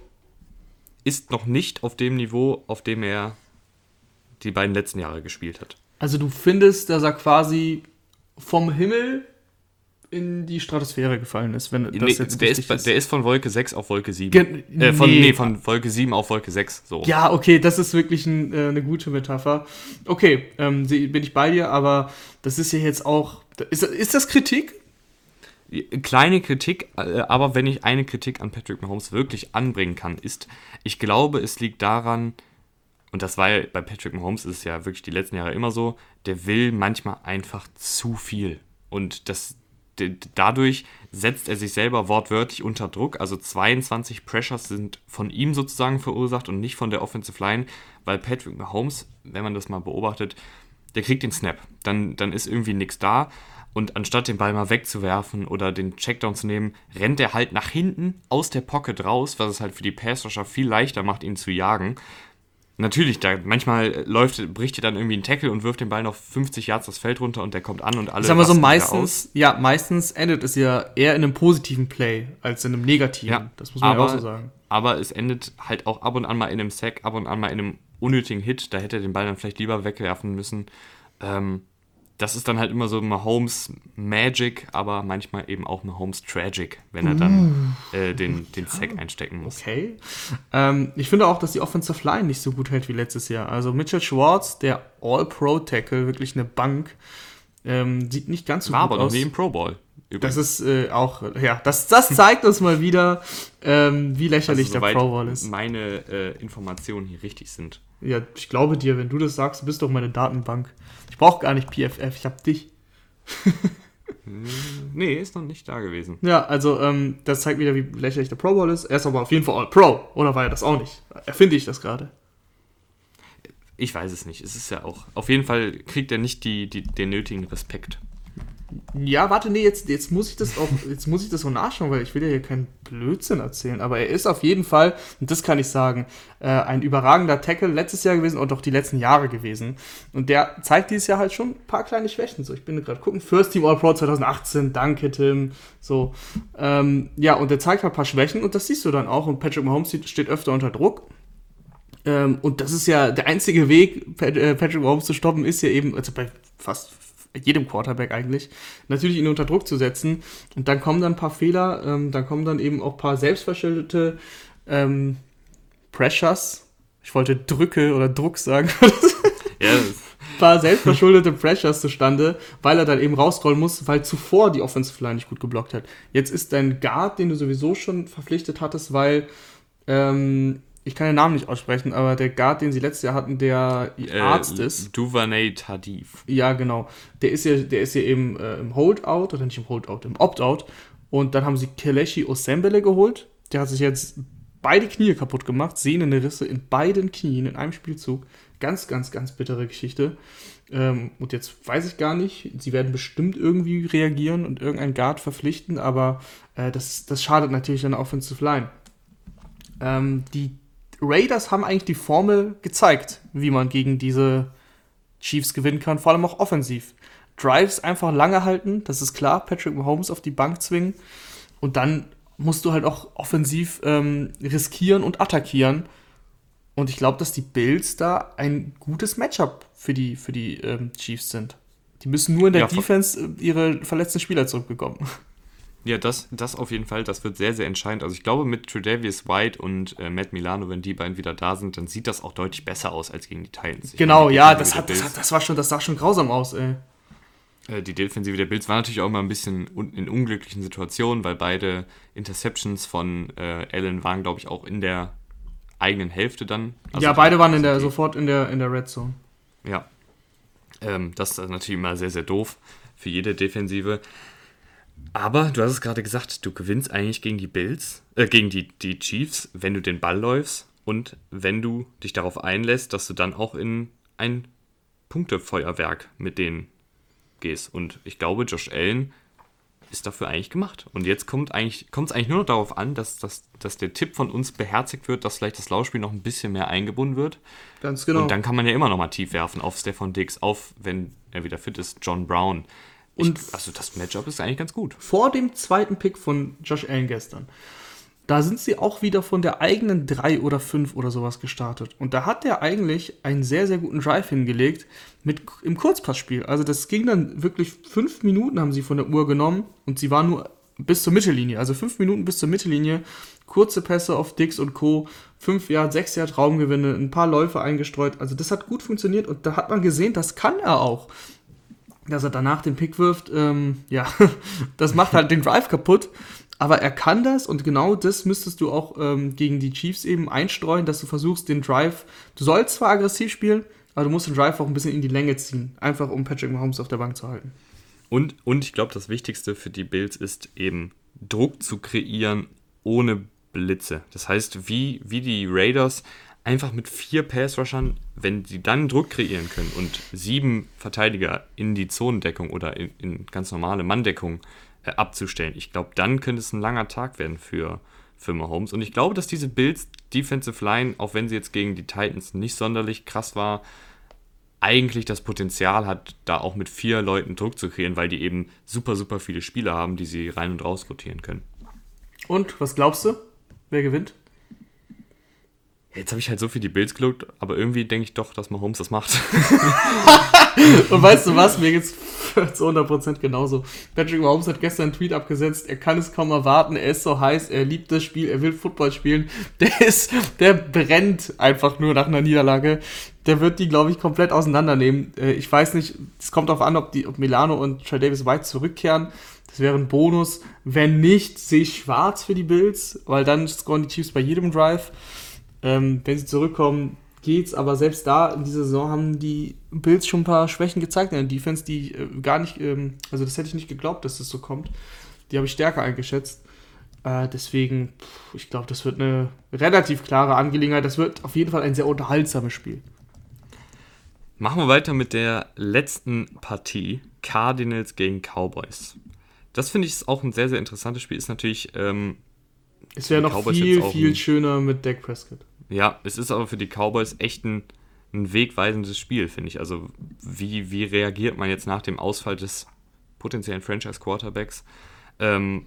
ist noch nicht auf dem Niveau, auf dem er die beiden letzten Jahre gespielt hat. Also du findest, dass er quasi vom Himmel in die Stratosphäre gefallen ist, wenn das nee, jetzt der ist, ist, Der ist von Wolke 6 auf Wolke 7. Ge äh, von, nee. nee. von Wolke 7 auf Wolke 6. So. Ja, okay, das ist wirklich ein, äh, eine gute Metapher. Okay, ähm, bin ich bei dir, aber das ist ja jetzt auch. Ist, ist das Kritik? Kleine Kritik, äh, aber wenn ich eine Kritik an Patrick Mahomes wirklich anbringen kann, ist, ich glaube, es liegt daran, und das war ja bei Patrick Mahomes ist es ja wirklich die letzten Jahre immer so, der will manchmal einfach zu viel. Und das, dadurch setzt er sich selber wortwörtlich unter Druck. Also 22 Pressures sind von ihm sozusagen verursacht und nicht von der Offensive Line, weil Patrick Mahomes, wenn man das mal beobachtet, der kriegt den Snap. Dann, dann ist irgendwie nichts da. Und anstatt den Ball mal wegzuwerfen oder den Checkdown zu nehmen, rennt er halt nach hinten aus der Pocket raus, was es halt für die Passrusher viel leichter macht, ihn zu jagen. Natürlich, da manchmal läuft, bricht er dann irgendwie einen Tackle und wirft den Ball noch 50 Yards das Feld runter und der kommt an und alle. Sagen wir so, meistens, ja, meistens endet es ja eher in einem positiven Play als in einem negativen. Ja, das muss man aber, ja auch so sagen. Aber es endet halt auch ab und an mal in einem Sack, ab und an mal in einem unnötigen Hit. Da hätte er den Ball dann vielleicht lieber wegwerfen müssen. Ähm, das ist dann halt immer so Mahomes Magic, aber manchmal eben auch Mahomes Tragic, wenn er dann uh. äh, den, den Sack einstecken muss. Okay. Ähm, ich finde auch, dass die Offensive Line nicht so gut hält wie letztes Jahr. Also Mitchell Schwartz, der All-Pro-Tackle, wirklich eine Bank, ähm, sieht nicht ganz so War gut aber noch nie im Pro Bowl. Übrigens. Das ist äh, auch, ja, das, das zeigt uns mal wieder, ähm, wie lächerlich also, der Pro Bowl ist. Meine äh, Informationen hier richtig sind. Ja, ich glaube dir, wenn du das sagst, du bist doch meine Datenbank. Ich brauche gar nicht PFF, ich habe dich. nee, ist noch nicht da gewesen. Ja, also ähm, das zeigt wieder, wie lächerlich der Pro Bowl ist. Er ist aber auf jeden Fall All Pro, oder war er das auch nicht? Erfinde ich das gerade? Ich weiß es nicht. Es ist ja auch. Auf jeden Fall kriegt er nicht die, die, den nötigen Respekt. Ja, warte, nee, jetzt, jetzt muss ich das auch, jetzt muss ich das so nachschauen, weil ich will ja hier keinen Blödsinn erzählen. Aber er ist auf jeden Fall, und das kann ich sagen, äh, ein überragender Tackle letztes Jahr gewesen und auch die letzten Jahre gewesen. Und der zeigt dieses Jahr halt schon ein paar kleine Schwächen. So, ich bin gerade gucken, First Team All Pro 2018, danke Tim. So, ähm, ja, und der zeigt halt ein paar Schwächen und das siehst du dann auch. Und Patrick Mahomes steht öfter unter Druck. Ähm, und das ist ja der einzige Weg, äh, Patrick Mahomes zu stoppen, ist ja eben, also bei fast jedem Quarterback eigentlich, natürlich ihn unter Druck zu setzen. Und dann kommen dann ein paar Fehler, ähm, dann kommen dann eben auch ein paar selbstverschuldete ähm, Pressures. Ich wollte Drücke oder Druck sagen. ja. ein paar selbstverschuldete Pressures zustande, weil er dann eben rausrollen muss, weil zuvor die Offensive Line nicht gut geblockt hat. Jetzt ist dein Guard, den du sowieso schon verpflichtet hattest, weil ähm, ich kann den Namen nicht aussprechen, aber der Guard, den sie letztes Jahr hatten, der äh, Arzt ist. Duvernay Tadif. Ja, genau. Der ist ja, der ist ja eben äh, im Holdout, oder nicht im Holdout, im Opt-out. Und dann haben sie Kelechi Osembele geholt. Der hat sich jetzt beide Knie kaputt gemacht, sehnende Risse in beiden Knien in einem Spielzug. Ganz, ganz, ganz bittere Geschichte. Ähm, und jetzt weiß ich gar nicht, sie werden bestimmt irgendwie reagieren und irgendeinen Guard verpflichten, aber äh, das, das schadet natürlich dann Offensive Line. Ähm, die Raiders haben eigentlich die Formel gezeigt, wie man gegen diese Chiefs gewinnen kann, vor allem auch offensiv. Drives einfach lange halten, das ist klar, Patrick Mahomes auf die Bank zwingen und dann musst du halt auch offensiv ähm, riskieren und attackieren. Und ich glaube, dass die Bills da ein gutes Matchup für die, für die ähm, Chiefs sind. Die müssen nur in der ja, Defense äh, ihre verletzten Spieler zurückbekommen. Ja, das, das auf jeden Fall, das wird sehr, sehr entscheidend. Also ich glaube, mit Tredavious White und äh, Matt Milano, wenn die beiden wieder da sind, dann sieht das auch deutlich besser aus als gegen die Titans. Ich genau, meine, ja, das, hat, das, hat, das, war schon, das sah schon grausam aus, ey. Äh, die Defensive der Bills war natürlich auch immer ein bisschen in unglücklichen Situationen, weil beide Interceptions von äh, Allen waren, glaube ich, auch in der eigenen Hälfte dann. Also ja, beide waren in der, sofort in der, in der Red Zone. Ja. Ähm, das ist natürlich immer sehr, sehr doof für jede Defensive. Aber du hast es gerade gesagt, du gewinnst eigentlich gegen die Bills, äh, gegen die, die Chiefs, wenn du den Ball läufst und wenn du dich darauf einlässt, dass du dann auch in ein Punktefeuerwerk mit denen gehst. Und ich glaube, Josh Allen ist dafür eigentlich gemacht. Und jetzt kommt eigentlich, es eigentlich nur noch darauf an, dass, dass, dass der Tipp von uns beherzigt wird, dass vielleicht das Laufspiel noch ein bisschen mehr eingebunden wird. Ganz genau. Und dann kann man ja immer noch mal tief werfen auf Stefan Diggs, auf, wenn er wieder fit ist, John Brown. Und ich, also das Matchup ist eigentlich ganz gut. Vor dem zweiten Pick von Josh Allen gestern, da sind sie auch wieder von der eigenen 3 oder 5 oder sowas gestartet. Und da hat er eigentlich einen sehr, sehr guten Drive hingelegt mit, im Kurzpassspiel. Also das ging dann wirklich fünf Minuten haben sie von der Uhr genommen und sie waren nur bis zur Mittellinie. Also fünf Minuten bis zur Mittellinie. Kurze Pässe auf Dix und Co. Fünf Jahre, sechs Jahre Traumgewinne, ein paar Läufe eingestreut. Also das hat gut funktioniert und da hat man gesehen, das kann er auch dass er danach den Pick wirft, ähm, ja, das macht halt den Drive kaputt. Aber er kann das und genau das müsstest du auch ähm, gegen die Chiefs eben einstreuen, dass du versuchst, den Drive, du sollst zwar aggressiv spielen, aber du musst den Drive auch ein bisschen in die Länge ziehen, einfach um Patrick Mahomes auf der Bank zu halten. Und, und ich glaube, das Wichtigste für die Bills ist eben Druck zu kreieren ohne Blitze. Das heißt, wie, wie die Raiders einfach mit vier Pass-Rushern, wenn sie dann Druck kreieren können und sieben Verteidiger in die Zonendeckung oder in, in ganz normale Manndeckung äh, abzustellen, ich glaube, dann könnte es ein langer Tag werden für, für Mahomes. Und ich glaube, dass diese Bills Defensive Line, auch wenn sie jetzt gegen die Titans nicht sonderlich krass war, eigentlich das Potenzial hat, da auch mit vier Leuten Druck zu kreieren, weil die eben super, super viele Spieler haben, die sie rein und raus rotieren können. Und was glaubst du? Wer gewinnt? Jetzt habe ich halt so viel die Bills geguckt, aber irgendwie denke ich doch, dass Mahomes das macht. Und weißt du was? Mir geht's zu 100% genauso. Patrick Mahomes hat gestern einen Tweet abgesetzt. Er kann es kaum erwarten. Er ist so heiß. Er liebt das Spiel. Er will Football spielen. Der ist, der brennt einfach nur nach einer Niederlage. Der wird die, glaube ich, komplett auseinandernehmen. Äh, ich weiß nicht. Es kommt darauf an, ob die, ob Milano und Trey Davis White zurückkehren. Das wäre ein Bonus. Wenn nicht, sehe ich schwarz für die Bills, weil dann scoren die Chiefs bei jedem Drive. Ähm, wenn sie zurückkommen, geht's, aber selbst da in dieser Saison haben die Bills schon ein paar Schwächen gezeigt in der Defense, die äh, gar nicht, ähm, also das hätte ich nicht geglaubt, dass das so kommt. Die habe ich stärker eingeschätzt. Äh, deswegen, pff, ich glaube, das wird eine relativ klare Angelegenheit. Das wird auf jeden Fall ein sehr unterhaltsames Spiel. Machen wir weiter mit der letzten Partie. Cardinals gegen Cowboys. Das finde ich ist auch ein sehr, sehr interessantes Spiel. Ist natürlich. Ähm, es wäre noch Cowboys viel, viel schöner mit Dak Prescott. Ja, es ist aber für die Cowboys echt ein, ein wegweisendes Spiel, finde ich. Also, wie, wie reagiert man jetzt nach dem Ausfall des potenziellen Franchise-Quarterbacks? Ähm,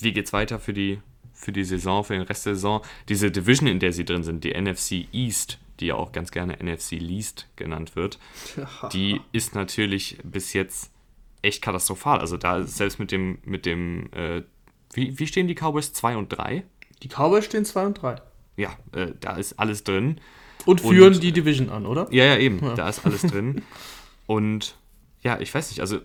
wie es weiter für die, für die Saison, für den Rest der Saison? Diese Division, in der sie drin sind, die NFC East, die ja auch ganz gerne NFC Least genannt wird, die ist natürlich bis jetzt echt katastrophal. Also da selbst mit dem, mit dem, äh, wie, wie stehen die Cowboys 2 und 3? Die Cowboys stehen 2 und 3 ja, äh, da ist alles drin. Und führen und, die Division an, oder? Ja, ja, eben. Ja. Da ist alles drin. Und ja, ich weiß nicht, also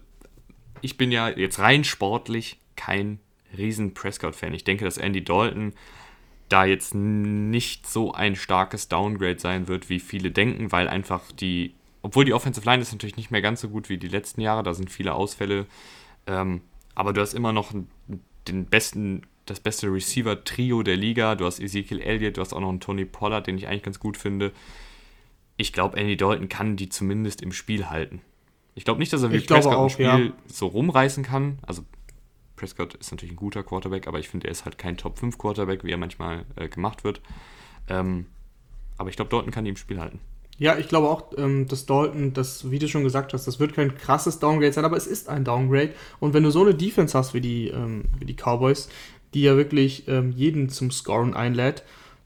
ich bin ja jetzt rein sportlich kein riesen Prescott-Fan. Ich denke, dass Andy Dalton da jetzt nicht so ein starkes Downgrade sein wird, wie viele denken, weil einfach die, obwohl die Offensive Line ist natürlich nicht mehr ganz so gut wie die letzten Jahre, da sind viele Ausfälle, ähm, aber du hast immer noch den besten das beste Receiver-Trio der Liga. Du hast Ezekiel Elliott, du hast auch noch einen Tony Pollard, den ich eigentlich ganz gut finde. Ich glaube, Andy Dalton kann die zumindest im Spiel halten. Ich glaube nicht, dass er wie ich Prescott auch, im Spiel ja. so rumreißen kann. Also Prescott ist natürlich ein guter Quarterback, aber ich finde, er ist halt kein Top-5-Quarterback, wie er manchmal äh, gemacht wird. Ähm, aber ich glaube, Dalton kann die im Spiel halten. Ja, ich glaube auch, ähm, dass Dalton, das, wie du schon gesagt hast, das wird kein krasses Downgrade sein, aber es ist ein Downgrade. Und wenn du so eine Defense hast wie die, ähm, wie die Cowboys, die ja wirklich ähm, jeden zum Scoren einlädt,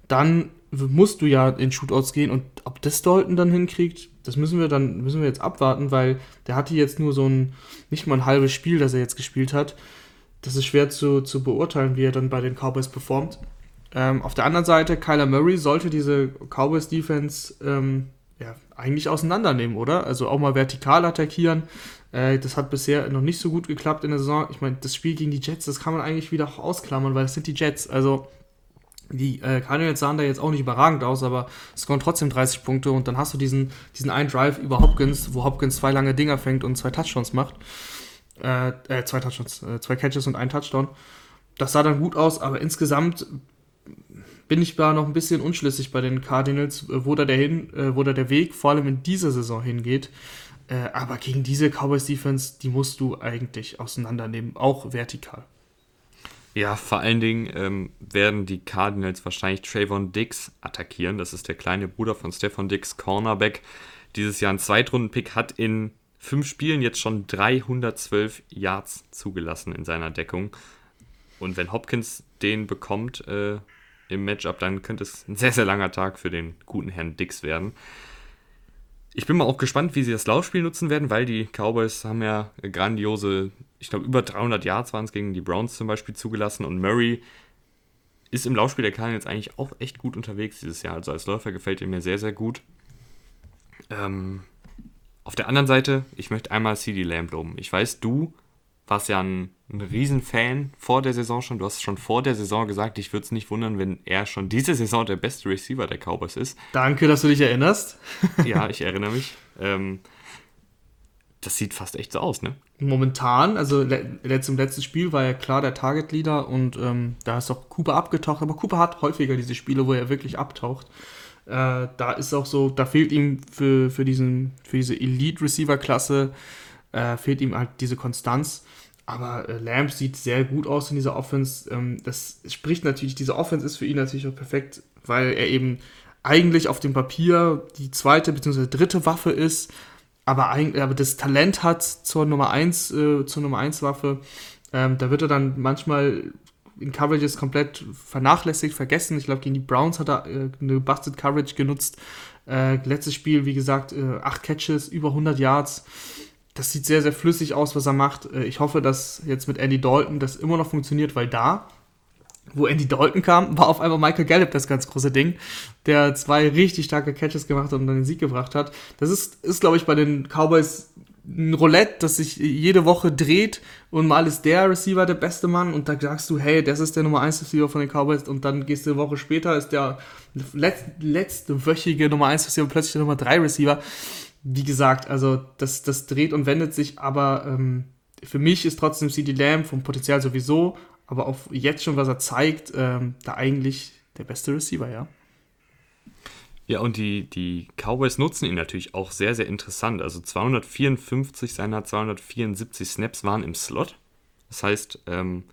dann musst du ja in Shootouts gehen und ob das Dalton dann hinkriegt, das müssen wir dann müssen wir jetzt abwarten, weil der hatte jetzt nur so ein nicht mal ein halbes Spiel, das er jetzt gespielt hat. Das ist schwer zu, zu beurteilen, wie er dann bei den Cowboys performt. Ähm, auf der anderen Seite, Kyler Murray sollte diese Cowboys Defense ähm, ja, eigentlich auseinandernehmen, oder? Also auch mal vertikal attackieren. Äh, das hat bisher noch nicht so gut geklappt in der Saison. Ich meine, das Spiel gegen die Jets, das kann man eigentlich wieder ausklammern, weil es sind die Jets. Also die äh, Cardinals sahen da jetzt auch nicht überragend aus, aber es kommen trotzdem 30 Punkte und dann hast du diesen, diesen einen Drive über Hopkins, wo Hopkins zwei lange Dinger fängt und zwei Touchdowns macht. Äh, äh zwei Touchdowns, äh, zwei Catches und ein Touchdown. Das sah dann gut aus, aber insgesamt bin ich da noch ein bisschen unschlüssig bei den Cardinals, wo da der, hin, äh, wo da der Weg vor allem in dieser Saison hingeht. Äh, aber gegen diese Cowboys Defense, die musst du eigentlich auseinandernehmen, auch vertikal. Ja, vor allen Dingen ähm, werden die Cardinals wahrscheinlich Trayvon Dix attackieren. Das ist der kleine Bruder von Stefan Dix, Cornerback. Dieses Jahr ein Zweitrunden-Pick hat in fünf Spielen jetzt schon 312 Yards zugelassen in seiner Deckung. Und wenn Hopkins den bekommt äh, im Matchup, dann könnte es ein sehr, sehr langer Tag für den guten Herrn Dix werden. Ich bin mal auch gespannt, wie sie das Laufspiel nutzen werden, weil die Cowboys haben ja grandiose, ich glaube, über 300 Yards waren es gegen die Browns zum Beispiel zugelassen und Murray ist im Laufspiel der Cardinals eigentlich auch echt gut unterwegs dieses Jahr. Also als Läufer gefällt er mir sehr, sehr gut. Ähm, Auf der anderen Seite, ich möchte einmal CD Lamb loben. Ich weiß, du warst ja ein, ein Riesenfan vor der Saison schon. Du hast schon vor der Saison gesagt, ich würde es nicht wundern, wenn er schon diese Saison der beste Receiver der Cowboys ist. Danke, dass du dich erinnerst. ja, ich erinnere mich. Ähm, das sieht fast echt so aus, ne? Momentan, also letzt, im letzten Spiel war er klar der Target-Leader und ähm, da ist auch Cooper abgetaucht, aber Cooper hat häufiger diese Spiele, wo er wirklich abtaucht. Äh, da ist auch so, da fehlt ihm für, für, diesen, für diese Elite-Receiver-Klasse, äh, fehlt ihm halt diese Konstanz. Aber äh, Lamb sieht sehr gut aus in dieser Offense. Ähm, das spricht natürlich, diese Offense ist für ihn natürlich auch perfekt, weil er eben eigentlich auf dem Papier die zweite bzw. dritte Waffe ist, aber, eigentlich, aber das Talent hat zur Nummer 1, äh, zur Nummer 1 Waffe. Ähm, da wird er dann manchmal in Coverages komplett vernachlässigt, vergessen. Ich glaube, gegen die Browns hat er äh, eine Busted Coverage genutzt. Äh, letztes Spiel, wie gesagt, äh, 8 Catches, über 100 Yards. Das sieht sehr, sehr flüssig aus, was er macht. Äh, ich hoffe, dass jetzt mit Andy Dalton das immer noch funktioniert, weil da wo Andy Dalton kam, war auf einmal Michael Gallup das ganz große Ding, der zwei richtig starke Catches gemacht hat und dann den Sieg gebracht hat. Das ist, ist glaube ich, bei den Cowboys ein Roulette, das sich jede Woche dreht und mal ist der Receiver der beste Mann und da sagst du, hey, das ist der Nummer 1 Receiver von den Cowboys und dann gehst du eine Woche später, ist der letzte, letzte wöchige Nummer 1 Receiver plötzlich der Nummer 3 Receiver. Wie gesagt, also das, das dreht und wendet sich, aber ähm, für mich ist trotzdem CD Lamb vom Potenzial sowieso aber auch jetzt schon, was er zeigt, ähm, da eigentlich der beste Receiver, ja. Ja, und die, die Cowboys nutzen ihn natürlich auch sehr, sehr interessant. Also 254 seiner 274 Snaps waren im Slot. Das heißt, ähm,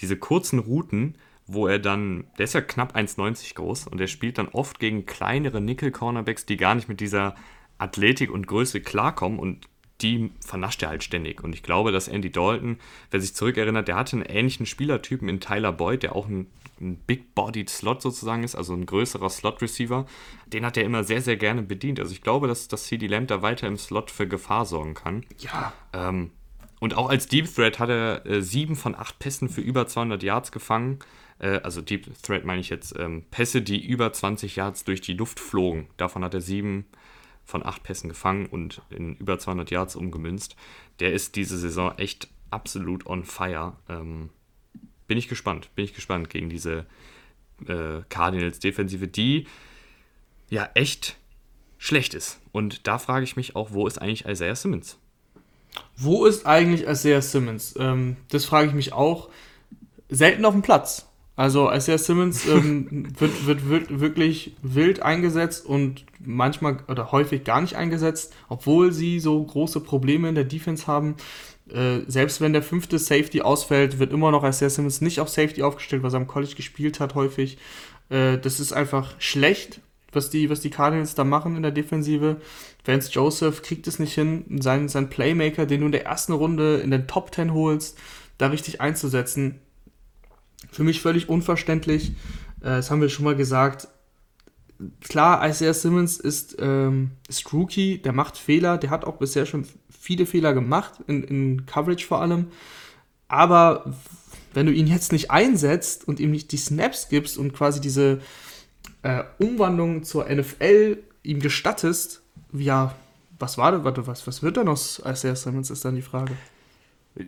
diese kurzen Routen, wo er dann, der ist ja knapp 1,90 groß und er spielt dann oft gegen kleinere Nickel-Cornerbacks, die gar nicht mit dieser Athletik und Größe klarkommen und die vernascht er halt ständig. Und ich glaube, dass Andy Dalton, wer sich zurückerinnert, der hatte einen ähnlichen Spielertypen in Tyler Boyd, der auch ein, ein Big-Bodied Slot sozusagen ist, also ein größerer Slot-Receiver. Den hat er immer sehr, sehr gerne bedient. Also ich glaube, dass, dass CD Lamb da weiter im Slot für Gefahr sorgen kann. Ja. Ähm, und auch als Deep Threat hat er äh, sieben von acht Pässen für über 200 Yards gefangen. Äh, also Deep Threat meine ich jetzt ähm, Pässe, die über 20 Yards durch die Luft flogen. Davon hat er sieben von acht Pässen gefangen und in über 200 Yards umgemünzt. Der ist diese Saison echt absolut on fire. Ähm, bin ich gespannt, bin ich gespannt gegen diese äh, Cardinals-Defensive, die ja echt schlecht ist. Und da frage ich mich auch, wo ist eigentlich Isaiah Simmons? Wo ist eigentlich Isaiah Simmons? Ähm, das frage ich mich auch. Selten auf dem Platz. Also Isaiah Simmons ähm, wird, wird, wird wirklich wild eingesetzt und manchmal oder häufig gar nicht eingesetzt, obwohl sie so große Probleme in der Defense haben. Äh, selbst wenn der fünfte Safety ausfällt, wird immer noch Isaiah Simmons nicht auf Safety aufgestellt, was er am College gespielt hat häufig. Äh, das ist einfach schlecht, was die, was die Cardinals da machen in der Defensive. Vance Joseph kriegt es nicht hin, seinen, seinen Playmaker, den du in der ersten Runde in den Top 10 holst, da richtig einzusetzen für mich völlig unverständlich. Äh, das haben wir schon mal gesagt. Klar, Isaiah Simmons ist, ähm, ist Rookie, der macht Fehler, der hat auch bisher schon viele Fehler gemacht, in, in Coverage vor allem. Aber wenn du ihn jetzt nicht einsetzt und ihm nicht die Snaps gibst und quasi diese äh, Umwandlung zur NFL ihm gestattest, ja, was war das? Was, was wird dann aus Isaiah Simmons, ist dann die Frage.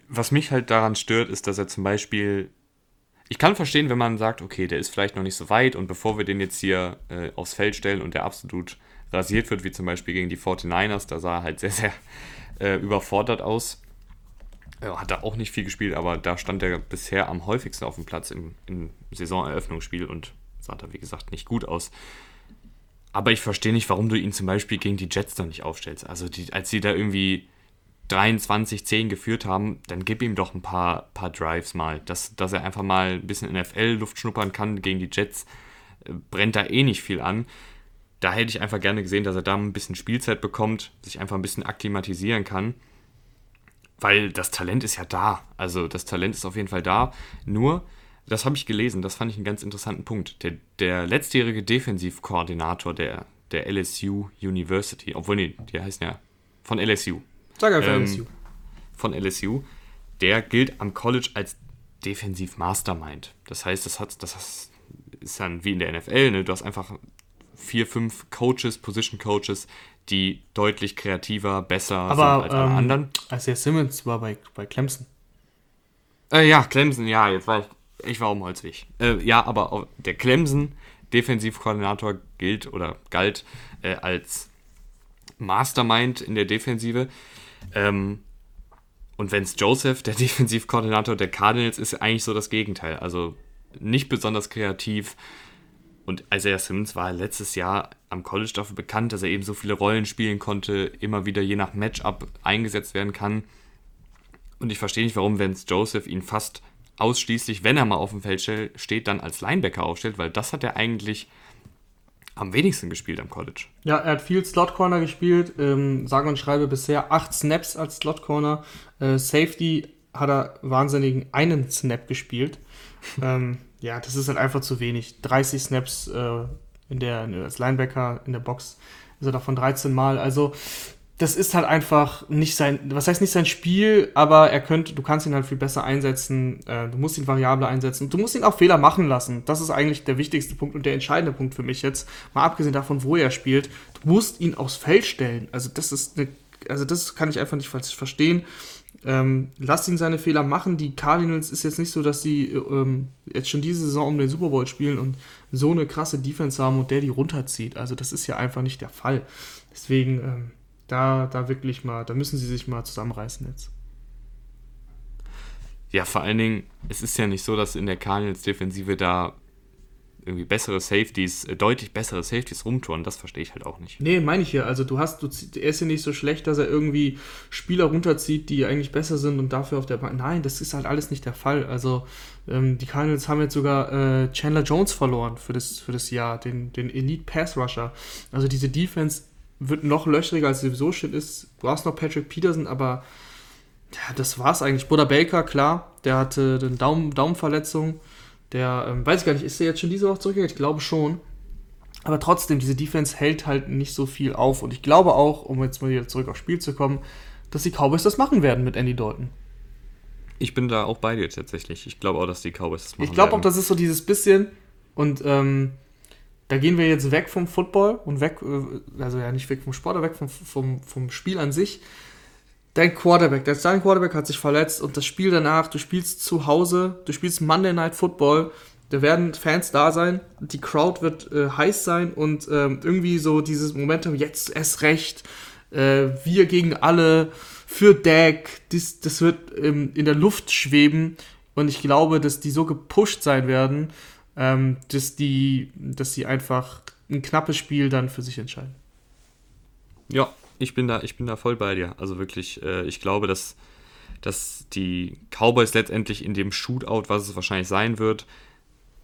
Was mich halt daran stört, ist, dass er zum Beispiel ich kann verstehen, wenn man sagt, okay, der ist vielleicht noch nicht so weit und bevor wir den jetzt hier äh, aufs Feld stellen und der absolut rasiert wird, wie zum Beispiel gegen die 49ers, da sah er halt sehr, sehr äh, überfordert aus. Äh, hat er auch nicht viel gespielt, aber da stand er bisher am häufigsten auf dem Platz im, im Saisoneröffnungsspiel und sah da, wie gesagt, nicht gut aus. Aber ich verstehe nicht, warum du ihn zum Beispiel gegen die Jets dann nicht aufstellst. Also, die, als sie da irgendwie 23, 10 geführt haben, dann gib ihm doch ein paar, paar Drives mal, dass, dass er einfach mal ein bisschen NFL-Luft schnuppern kann gegen die Jets. Äh, brennt da eh nicht viel an. Da hätte ich einfach gerne gesehen, dass er da ein bisschen Spielzeit bekommt, sich einfach ein bisschen akklimatisieren kann. Weil das Talent ist ja da. Also das Talent ist auf jeden Fall da. Nur, das habe ich gelesen, das fand ich einen ganz interessanten Punkt. Der, der letztjährige Defensivkoordinator der, der LSU University, obwohl, nee, die heißen ja von LSU, Sag einfach ähm, LSU. Von LSU. Der gilt am College als Defensiv Mastermind. Das heißt, das, hat, das ist dann wie in der NFL, ne? du hast einfach vier, fünf Coaches, Position Coaches, die deutlich kreativer, besser Aber, sind als alle ähm, anderen. Isaiah Simmons war bei, bei Clemson. Äh, ja, Clemson, ja, jetzt war ich, ich war dem Holzweg. Äh, ja, aber der Clemson Defensivkoordinator gilt oder galt äh, als Mastermind in der Defensive. Ähm, und Vance Joseph, der Defensivkoordinator der Cardinals, ist eigentlich so das Gegenteil. Also nicht besonders kreativ. Und Isaiah Simmons war letztes Jahr am College dafür bekannt, dass er eben so viele Rollen spielen konnte, immer wieder je nach Matchup eingesetzt werden kann. Und ich verstehe nicht, warum Vance Joseph ihn fast ausschließlich, wenn er mal auf dem Feld steht, dann als Linebacker aufstellt, weil das hat er eigentlich am wenigsten gespielt am College. Ja, er hat viel Slot Corner gespielt, ähm, sage und schreibe bisher acht Snaps als Slot Corner. Äh, Safety hat er wahnsinnigen einen Snap gespielt. ähm, ja, das ist halt einfach zu wenig. 30 Snaps äh, in der, als Linebacker in der Box ist er davon 13 Mal. Also das ist halt einfach nicht sein, was heißt nicht sein Spiel, aber er könnte, du kannst ihn halt viel besser einsetzen, äh, du musst ihn variabler einsetzen und du musst ihn auch Fehler machen lassen. Das ist eigentlich der wichtigste Punkt und der entscheidende Punkt für mich jetzt. Mal abgesehen davon, wo er spielt, du musst ihn aufs Feld stellen. Also das ist eine, also das kann ich einfach nicht verstehen. Ähm, lass ihn seine Fehler machen. Die Cardinals ist jetzt nicht so, dass sie ähm, jetzt schon diese Saison um den Super Bowl spielen und so eine krasse Defense haben und der die runterzieht. Also das ist ja einfach nicht der Fall. Deswegen ähm, da, da wirklich mal, da müssen sie sich mal zusammenreißen jetzt. Ja, vor allen Dingen, es ist ja nicht so, dass in der Cardinals-Defensive da irgendwie bessere Safeties, äh, deutlich bessere Safeties rumtouren. Das verstehe ich halt auch nicht. Nee, meine ich ja. Also du hast, du, er ist ja nicht so schlecht, dass er irgendwie Spieler runterzieht, die eigentlich besser sind und dafür auf der Bank. Nein, das ist halt alles nicht der Fall. Also ähm, die Cardinals haben jetzt sogar äh, Chandler Jones verloren für das, für das Jahr, den, den Elite Pass Rusher. Also diese Defense wird noch löchriger, als sie sowieso schon ist. Du brauchst noch Patrick Peterson, aber ja, das war's eigentlich. Buddha Baker, klar, der hatte eine Daumen, Daumenverletzung. Der, ähm, weiß ich gar nicht, ist der jetzt schon diese Woche zurückgekehrt? Ich glaube schon. Aber trotzdem, diese Defense hält halt nicht so viel auf. Und ich glaube auch, um jetzt mal wieder zurück aufs Spiel zu kommen, dass die Cowboys das machen werden mit Andy Dalton. Ich bin da auch bei dir tatsächlich. Ich glaube auch, dass die Cowboys das machen Ich glaube auch, werden. das ist so dieses bisschen. Und ähm, da gehen wir jetzt weg vom Football und weg, äh, also ja nicht weg vom Sport, aber weg vom, vom, vom Spiel an sich. Dein Quarterback, dein Quarterback hat sich verletzt und das Spiel danach, du spielst zu Hause, du spielst Monday Night Football, da werden Fans da sein, die Crowd wird äh, heiß sein und ähm, irgendwie so dieses Momentum, jetzt erst recht, äh, wir gegen alle, für Dak, das, das wird ähm, in der Luft schweben und ich glaube, dass die so gepusht sein werden, ähm, dass die, dass sie einfach ein knappes Spiel dann für sich entscheiden. Ja, ich bin da, ich bin da voll bei dir. Also wirklich, äh, ich glaube, dass, dass die Cowboys letztendlich in dem Shootout, was es wahrscheinlich sein wird,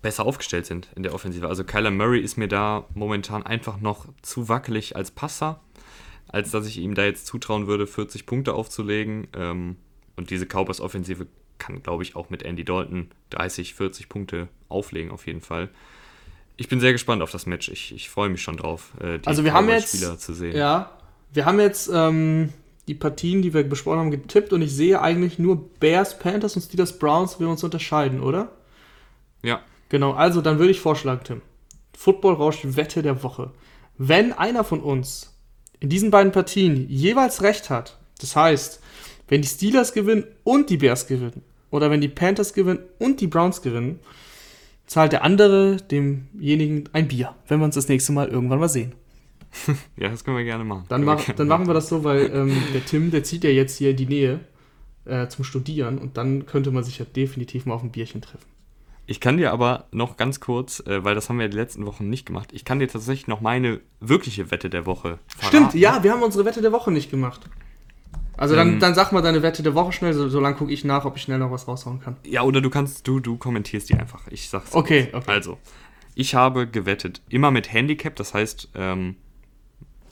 besser aufgestellt sind in der Offensive. Also Kyler Murray ist mir da momentan einfach noch zu wackelig als Passer, als dass ich ihm da jetzt zutrauen würde, 40 Punkte aufzulegen. Ähm, und diese Cowboys-Offensive kann, glaube ich, auch mit Andy Dalton 30, 40 Punkte auflegen, auf jeden Fall. Ich bin sehr gespannt auf das Match. Ich, ich freue mich schon drauf, äh, die Also wir haben jetzt- Cowboys-Spieler zu sehen. Ja, wir haben jetzt ähm, die Partien, die wir besprochen haben, getippt und ich sehe eigentlich nur Bears, Panthers und Steelers, Browns, wir uns unterscheiden, oder? ja. Genau, also dann würde ich vorschlagen, Tim. Football Rausch Wette der Woche. Wenn einer von uns in diesen beiden Partien jeweils recht hat, das heißt, wenn die Steelers gewinnen und die Bears gewinnen, oder wenn die Panthers gewinnen und die Browns gewinnen, zahlt der andere demjenigen ein Bier, wenn wir uns das nächste Mal irgendwann mal sehen. Ja, das können wir gerne machen. Dann, mach, dann machen wir das so, weil ähm, der Tim, der zieht ja jetzt hier in die Nähe äh, zum Studieren und dann könnte man sich ja definitiv mal auf ein Bierchen treffen. Ich kann dir aber noch ganz kurz, äh, weil das haben wir die letzten Wochen nicht gemacht, ich kann dir tatsächlich noch meine wirkliche Wette der Woche verraten. Stimmt, ja, wir haben unsere Wette der Woche nicht gemacht. Also dann, Ähm. dann sag mal deine Wette der Woche schnell, so, so lange gucke ich nach, ob ich schnell noch was raushauen kann. Ja, oder du kannst, du, du kommentierst die einfach. Ich sag's dir Okay, kurz. okay. Also, ich habe gewettet, immer mit Handicap, das heißt, ähm,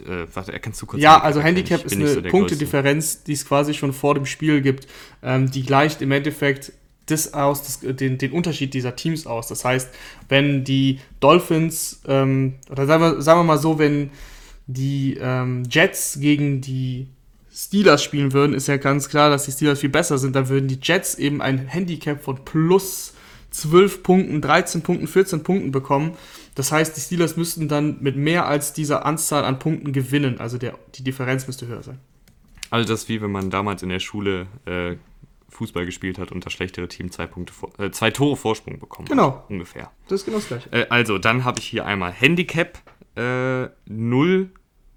äh, warte, erkennst du kurz Ja, also? Handicap ist eine so Punktedifferenz, die es quasi schon vor dem Spiel gibt. Ähm, die gleicht im Endeffekt das aus, das, den, den Unterschied dieser Teams aus. Das heißt, wenn die Dolphins, ähm, oder sagen wir, sagen wir mal so, wenn die ähm, Jets gegen die Steelers spielen würden, ist ja ganz klar, dass die Steelers viel besser sind. Dann würden die Jets eben ein Handicap von plus 12 Punkten, 13 Punkten, 14 Punkten bekommen. Das heißt, die Steelers müssten dann mit mehr als dieser Anzahl an Punkten gewinnen. Also der, die Differenz müsste höher sein. Also das ist wie wenn man damals in der Schule äh, Fußball gespielt hat und das schlechtere Team zwei, Punkte vor, äh, zwei Tore Vorsprung bekommen Genau. hat. Ungefähr. Das ist genau das gleiche. Äh, also, dann habe ich hier einmal Handicap äh, 0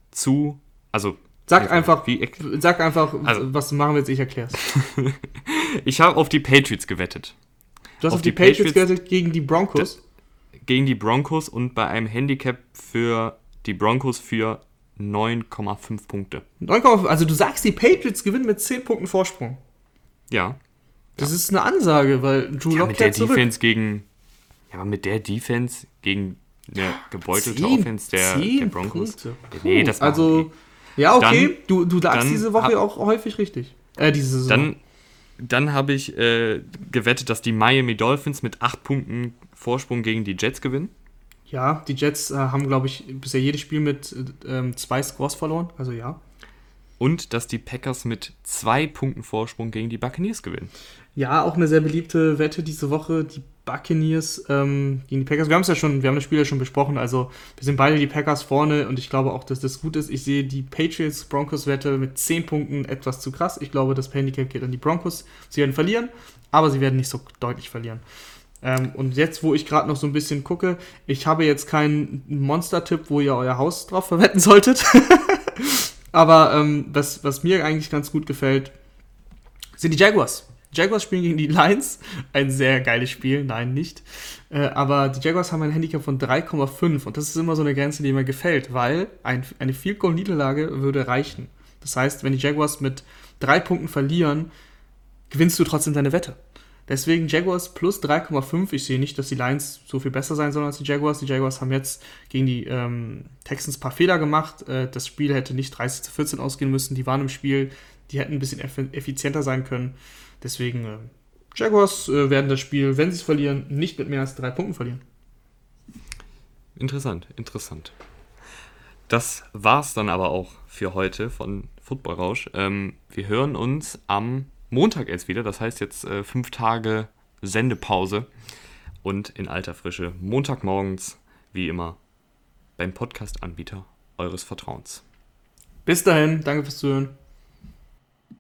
zu. Also. Sag einfach, Wie, sag einfach, Also- was machen wir jetzt, ich erklär's. ich habe auf die Patriots gewettet. Du hast auf, Auf die, die Patriots, Patriots- gewettet gegen die Broncos. Gegen die Broncos und bei einem Handicap für die Broncos für 9,5 Punkte. 9,5 also du sagst, die Patriots gewinnen mit 10 Punkten Vorsprung. Ja. Das ist eine Ansage, weil Drew ja Lock mit der zurück. Defense gegen. Ja, aber mit der Defense gegen eine gebeutelte 10 Offense der, 10 der Broncos. Punkte. Nee, das Also, ja, okay, Dann- du, du lagst diese Woche auch häufig richtig. Äh, diese Saison. Dann, dann habe ich äh, gewettet, dass die Miami Dolphins mit 8 Punkten Vorsprung gegen die Jets gewinnen. ja, die Jets äh, haben, glaube ich, bisher jedes Spiel mit äh, zwei Scores verloren. Also ja. Und dass die Packers mit 2 Punkten Vorsprung gegen die Buccaneers gewinnen. Ja, auch eine sehr beliebte Wette diese Woche. Die Buccaneers ähm, gegen die Packers. Wir haben es ja schon, wir haben das Spiel ja schon besprochen. Also wir sind beide die Packers vorne und ich glaube auch, dass das gut ist. Ich sehe die Patriots-Broncos-Wette mit 10 Punkten etwas zu krass. Ich glaube, das Handicap geht an die Broncos. Sie werden verlieren, aber sie werden nicht so deutlich verlieren. Ähm, und jetzt, wo ich gerade noch so ein bisschen gucke, ich habe jetzt keinen Monster-Tipp, wo ihr euer Haus drauf verwetten solltet. aber ähm, was, was mir eigentlich ganz gut gefällt, sind die Jaguars. Jaguars spielen gegen die Lions. Ein sehr geiles Spiel, nein, nicht. Äh, aber die Jaguars haben ein Handicap von 3,5 und das ist immer so eine Grenze, die mir gefällt, weil ein, eine Field Goal Niederlage würde reichen. Das heißt, wenn die Jaguars mit drei Punkten verlieren, gewinnst du trotzdem deine Wette. Deswegen Jaguars plus 3,5. Ich sehe nicht, dass die Lions so viel besser sein sollen als die Jaguars. Die Jaguars haben jetzt gegen die ähm, Texans ein paar Fehler gemacht. Äh, das Spiel hätte nicht 30 zu 14 ausgehen müssen. Die waren im Spiel, die hätten ein bisschen eff- effizienter sein können. Deswegen, äh, Jaguars äh, werden das Spiel, wenn sie es verlieren, nicht mit mehr als drei Punkten verlieren. Interessant, interessant. Das war's dann aber auch für heute von Football Rausch. Ähm, wir hören uns am Montag erst wieder. Das heißt jetzt äh, fünf Tage Sendepause und in alter Frische Montagmorgens, wie immer, beim Podcast-Anbieter eures Vertrauens. Bis dahin, danke fürs Zuhören.